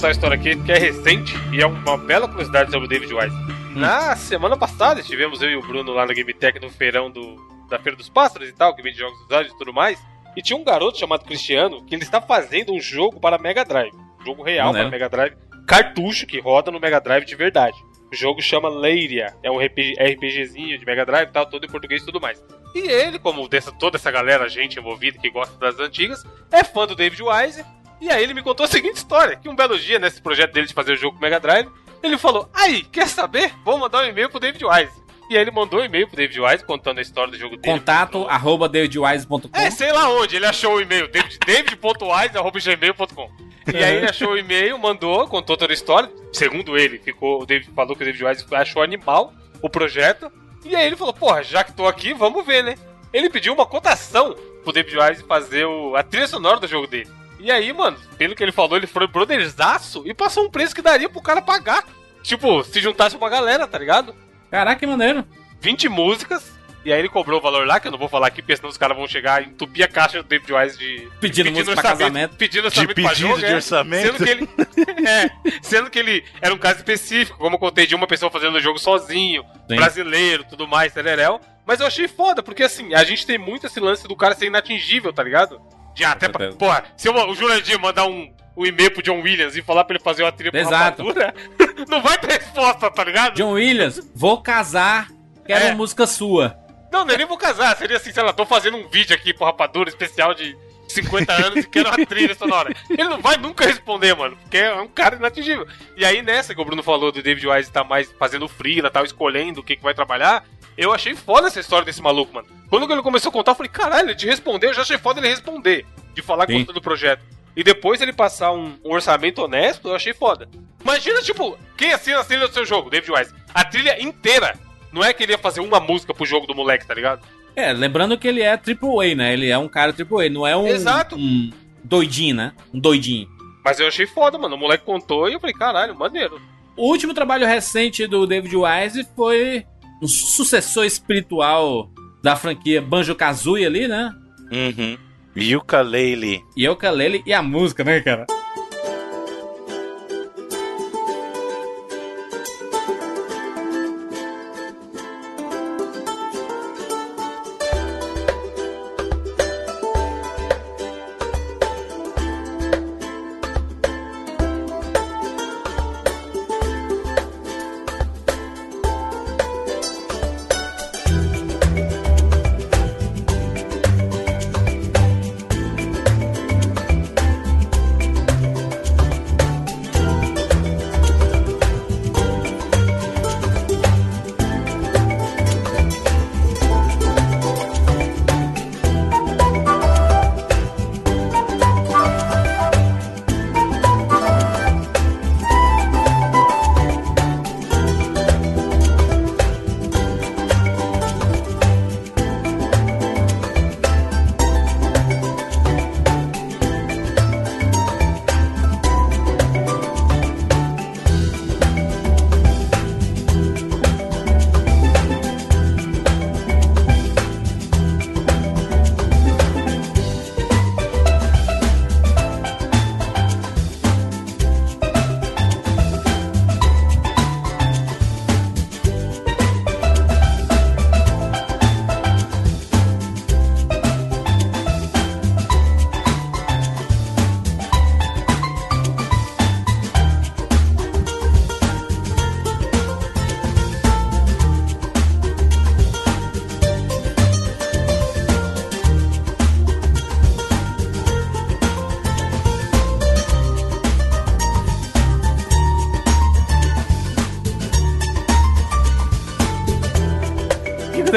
Contar a história aqui que é recente e é uma bela curiosidade sobre o David Wise. Na semana passada estivemos eu e o Bruno lá na Game Tech no feirão do, da Feira dos Pássaros e tal, que vende jogos usados e tudo mais. E tinha um garoto chamado Cristiano que ele está fazendo um jogo para Mega Drive. Um jogo real Maneiro. para Mega Drive. Cartucho que roda no Mega Drive de verdade. O jogo chama Leiria. É um RPG, RPGzinho de Mega Drive e tal, todo em português e tudo mais. E ele, como dessa, toda essa galera, gente envolvida que gosta das antigas, é fã do David Wise. E aí ele me contou a seguinte história: que um belo dia, nesse projeto dele de fazer o jogo com Mega Drive, ele falou: Aí, quer saber? Vou mandar um e-mail pro David Wise. E aí ele mandou um e-mail pro David Wise contando a história do jogo dele. Contato arroba davidwise.com. É, sei lá onde, ele achou o e-mail, david- david.wise.gmail.com. E aí ele achou o e-mail, mandou, contou toda a história. Segundo ele, ficou, o David falou que o David Wise achou animal o projeto. E aí ele falou, porra, já que tô aqui, vamos ver, né? Ele pediu uma cotação pro David Wise fazer o, a trilha sonora do jogo dele. E aí, mano, pelo que ele falou, ele foi brotherzaço e passou um preço que daria pro cara pagar. Tipo, se juntasse uma galera, tá ligado? Caraca, que maneiro. 20 músicas E aí ele cobrou o valor lá, que eu não vou falar aqui, porque senão os caras vão chegar e entupir a caixa do David Wise de. Pedindo música pra casamento. Pedindo De orçamento pra pedido jogo, de é. orçamento. Sendo que ele. é, sendo que ele era um caso específico, como eu contei, de uma pessoa fazendo o jogo sozinho, Sim. brasileiro, tudo mais, tereréu. Mas eu achei foda, porque assim, a gente tem muito esse lance do cara ser inatingível, tá ligado? De até pra. Porra, se eu- o Jurandir mandar um, um e-mail pro John Williams e falar pra ele fazer uma trilha pra Exato. não vai ter resposta, tá ligado? John Williams, vou casar, quero É. uma música sua. Não, nem vou casar. Seria assim, sei lá, tô fazendo um vídeo aqui pro Rapadura especial de 50 anos e quero uma trilha sonora. Ele não vai nunca responder, mano, porque é um cara inatingível. E aí, nessa que o Bruno falou do David Wise tá mais fazendo freela, tal, escolhendo o que, que vai trabalhar, eu achei foda essa história desse maluco, mano. Quando ele começou a contar, eu falei, caralho, ele te respondeu, eu já achei foda ele responder, de falar Sim. gostou do projeto. E depois ele passar um, um orçamento honesto, eu achei foda. Imagina, tipo, quem assina a trilha do seu jogo, David Wise? A trilha inteira. Não é que ele ia fazer uma música pro jogo do moleque, tá ligado? É, lembrando que ele é AAA, né? Ele é um cara AAA, não é um, Exato. um doidinho, né? Um doidinho. Mas eu achei foda, mano. O moleque contou e eu falei, caralho, maneiro. O último trabalho recente do David Wise foi um sucessor espiritual da franquia Banjo-Kazooie ali, né? Uhum. Yooka-Laylee. E o Ukulele e a música, né, cara?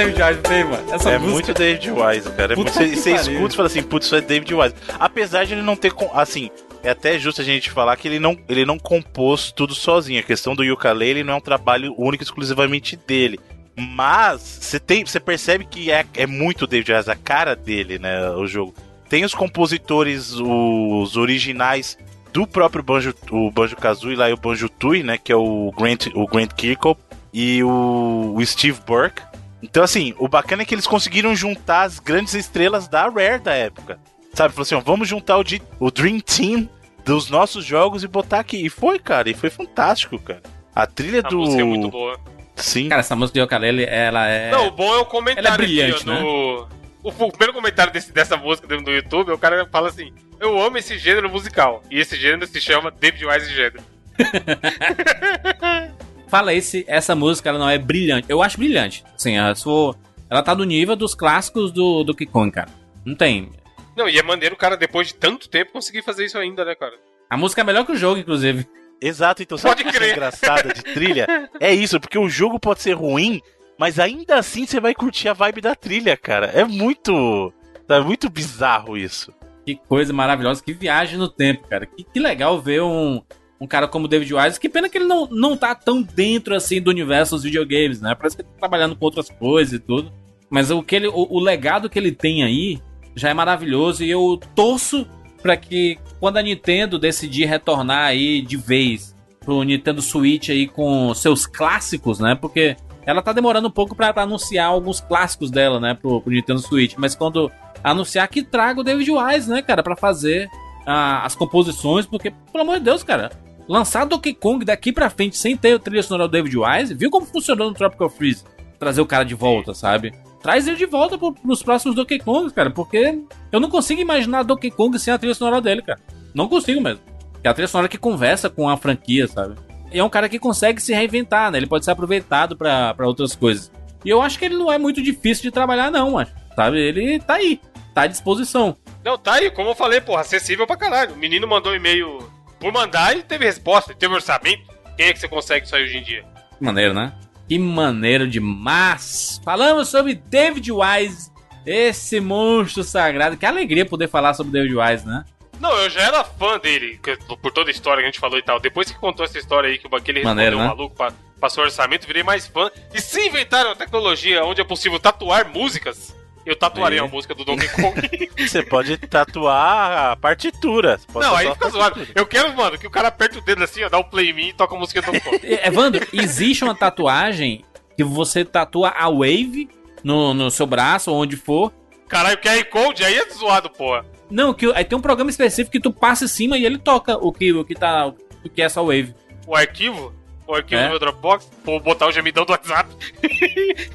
David Wise fez, mano? Essa é música. muito David Wise, cara. É você pariu. escuta e fala assim, putz, isso é David Wise. Apesar de ele não ter. Assim, é até justo a gente falar que ele não, ele não compôs tudo sozinho. A questão do ukulele não é um trabalho único e exclusivamente dele. Mas você tem, você percebe que é, é muito David Wise, a cara dele, né, o jogo. Tem os compositores, os originais do próprio Banjo, o Banjo Kazooie lá e o Banjo Tooie, né, que é o Grant, o Grant Kirkhope e o, o Steve Burke. Então assim, o bacana é que eles conseguiram juntar as grandes estrelas da Rare da época. Sabe, falou assim, ó, vamos juntar o, o Dream Team dos nossos jogos e botar aqui. E foi, cara, e foi fantástico, cara. A trilha A do música é muito boa. Sim. Cara, essa música de Ukulele, ela é... Não, o bom é o comentário Ela é brilhante, aqui, ó, no... O, o primeiro comentário desse- dessa música dentro do YouTube, o cara fala assim: Eu amo esse gênero musical. E esse gênero se chama David Wise Gênero. Fala aí se essa música ela não é brilhante. Eu acho brilhante. Assim, ela, for- ela tá do nível dos clássicos do, do Kikon, cara. Não tem. Não, e é maneiro o cara, depois de tanto tempo, conseguir fazer isso ainda, né, cara? A música é melhor que o jogo, inclusive. Exato, então sabe Pode o que é crer. engraçada de trilha? É isso, porque o jogo pode ser ruim, mas ainda assim você vai curtir a vibe da trilha, cara. É muito. É muito bizarro isso. Que coisa maravilhosa, que viagem no tempo, cara. Que, que legal ver um, um cara como David Wise. Que pena que ele não, não tá tão dentro assim do universo dos videogames, né? Parece que ele tá trabalhando com outras coisas e tudo. Mas o, que ele, o, o legado que ele tem aí já é maravilhoso. E eu torço pra que quando a Nintendo decidir retornar aí de vez pro Nintendo Switch aí com seus clássicos, né? Porque ela tá demorando um pouco pra anunciar alguns clássicos dela, né, pro, pro Nintendo Switch. Mas quando anunciar que traga o David Wise, né, cara, pra fazer ah, as composições, porque, pelo amor de Deus, cara, lançar Donkey Kong daqui pra frente sem ter o trilha sonora do David Wise, viu como funcionou no Tropical Freeze? Trazer o cara de volta, sabe? Traz ele de volta pro, pros próximos Donkey Kongs, cara, porque eu não consigo imaginar Donkey Kong sem a trilha sonora dele, cara. Não consigo mesmo. É a trilha sonora que conversa com a franquia, sabe? E é um cara que consegue se reinventar, né? Ele pode ser aproveitado pra pra outras coisas. E eu acho que ele não é muito difícil de trabalhar, não, acho. Sabe? Ele tá aí, tá à disposição. Não, tá aí, como eu falei, porra, acessível pra caralho. O menino mandou um e-mail por mandar e teve resposta, teve orçamento. Quem é que você consegue isso aí hoje em dia? Que maneiro, né? Que maneiro demais! Falamos sobre David Wise, esse monstro sagrado. Que alegria poder falar sobre David Wise, né? Não, eu já era fã dele, por toda a história que a gente falou e tal. Depois que contou essa história aí, que aquele respondeu Maneiro, um né? maluco, pa- passou orçamento, virei mais fã. E se inventaram a tecnologia onde é possível tatuar músicas, eu tatuarei Aí. a música do Donkey Kong. Você pode tatuar a partitura. Não, aí fica zoado. Eu quero, mano, que o cara aperte o dedo assim, ó, dá o play em mim e toca a música do Donkey Kong. E, Evandro, existe uma tatuagem que você tatua a Wave no, no seu braço, ou onde for. Caralho, QR Code aí é zoado, porra. Não, que aí tem um programa específico que tu passa em cima e ele toca o que, o que tá. O que é essa Wave. O arquivo, o arquivo É. do meu Dropbox, vou botar o gemidão do WhatsApp.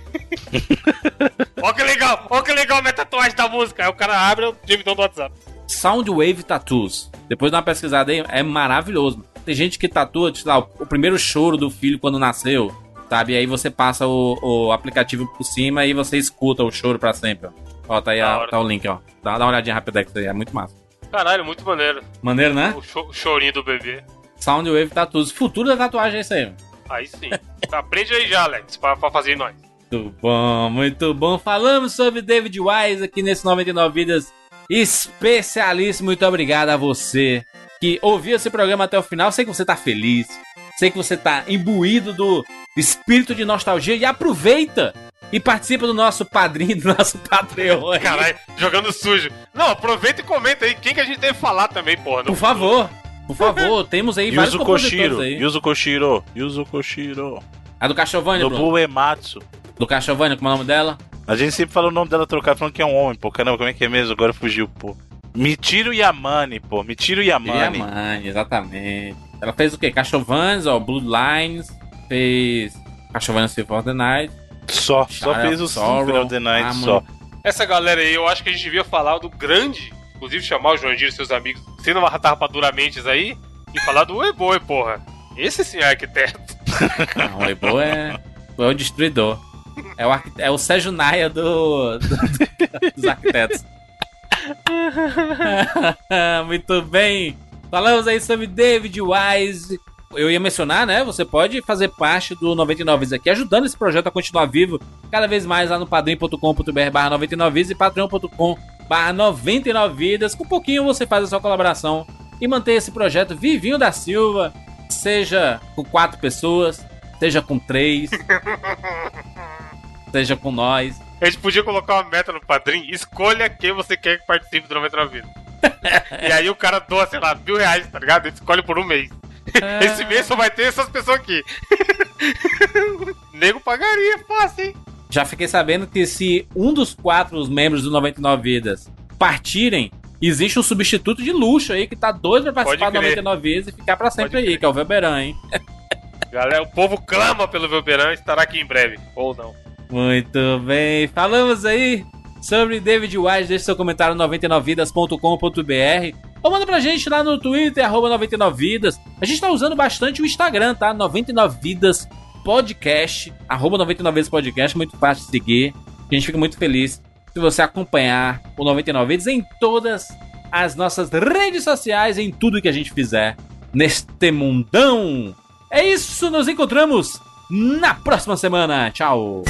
ó que legal, ó que legal a minha tatuagem da música. Aí o cara abre o gemidão do WhatsApp. Soundwave Tattoos. Depois dá uma pesquisada aí, é maravilhoso. Tem gente que tatua, sei lá, o primeiro choro do filho quando nasceu, sabe? E aí você passa o, o aplicativo por cima e você escuta o choro pra sempre, ó. Ó, tá aí a- tá o link, ó. Dá, dá uma olhadinha rápida aí, é muito massa. Caralho, muito maneiro. Maneiro, né? O, cho- o chorinho do bebê. Soundwave Tattoos. Futuro da tatuagem é isso aí. Aí sim. Aprende aí já, Alex, pra, pra fazer nós. Muito bom, muito bom. Falamos sobre David Wise aqui nesse 99 Vidas especialíssimo. Muito obrigado a você que ouviu esse programa até o final. Sei que você tá feliz, sei que você tá imbuído do espírito de nostalgia e aproveita e participa do nosso padrinho, do nosso Patreon. aí. Caralho, jogando sujo. Não, aproveita e comenta aí quem que a gente deve falar também, porra. Por favor, por favor, temos aí vários Yuzo compositores Koshiro, aí. Yuzo Koshiro, Yuzo Koshiro. A do Castlevania, Bruno? Nobu Ematsu. Do Castlevania, como é o nome dela? A gente sempre fala o nome dela trocado falando que é um homem, pô. Caramba, como é que é mesmo? Agora fugiu, pô. Mitiro Yamane, pô. Mitiro Yamane. Yamane, exatamente. Ela fez o quê? Castlevania, ó, Bloodlines, fez Castlevania Symphony of the Night. Só, só Child fez o Sorrow, Symphony of the Night, Harmony. só. Essa galera aí, eu acho que a gente devia falar do grande, inclusive chamar o Joandir e seus amigos, sendo uma raparduramentes aí, e falar do Eboi, porra. Esse sim é arquiteto. Não, o Ebo é, é o destruidor. É o, arquite- é o Sérgio Naia do, do- dos arquitetos. Muito bem. Falamos aí sobre David Wise. Eu ia mencionar, né? Você pode fazer parte do 99 Vidas aqui, ajudando esse projeto a continuar vivo cada vez mais lá no padrim.com.br barra 99 Vidas e patreon.com barra 99 Vidas. Com pouquinho você faz a sua colaboração e mantém esse projeto vivinho da Silva, seja com quatro pessoas, seja com três, seja com nós. A gente podia colocar uma meta no padrinho, escolha quem você quer que participe do 99 Vidas. e aí o cara doa, sei lá, mil reais, tá ligado? Ele escolhe por um mês. Esse mês só vai ter essas pessoas aqui. Nego pagaria, fácil, hein? Já fiquei sabendo que se um dos quatro membros do 99 Vidas partirem, existe um substituto de luxo aí que tá doido pra participar do Pode crer. 99 Vidas e ficar pra sempre aí, que é o Velberan, hein? Galera, o povo clama pelo Velberan, estará aqui em breve. Ou não. Muito bem. Falamos aí sobre David Wise. Deixe seu comentário no 99vidas.com.br ou manda pra gente lá no Twitter, arroba 99vidas. A gente tá usando bastante o Instagram, tá? 99vidas podcast, arroba 99 vezes podcast, muito fácil de seguir. A gente fica muito feliz se você acompanhar o 99 vezes em todas as nossas redes sociais, em tudo que a gente fizer neste mundão. É isso, nos encontramos na próxima semana. Tchau.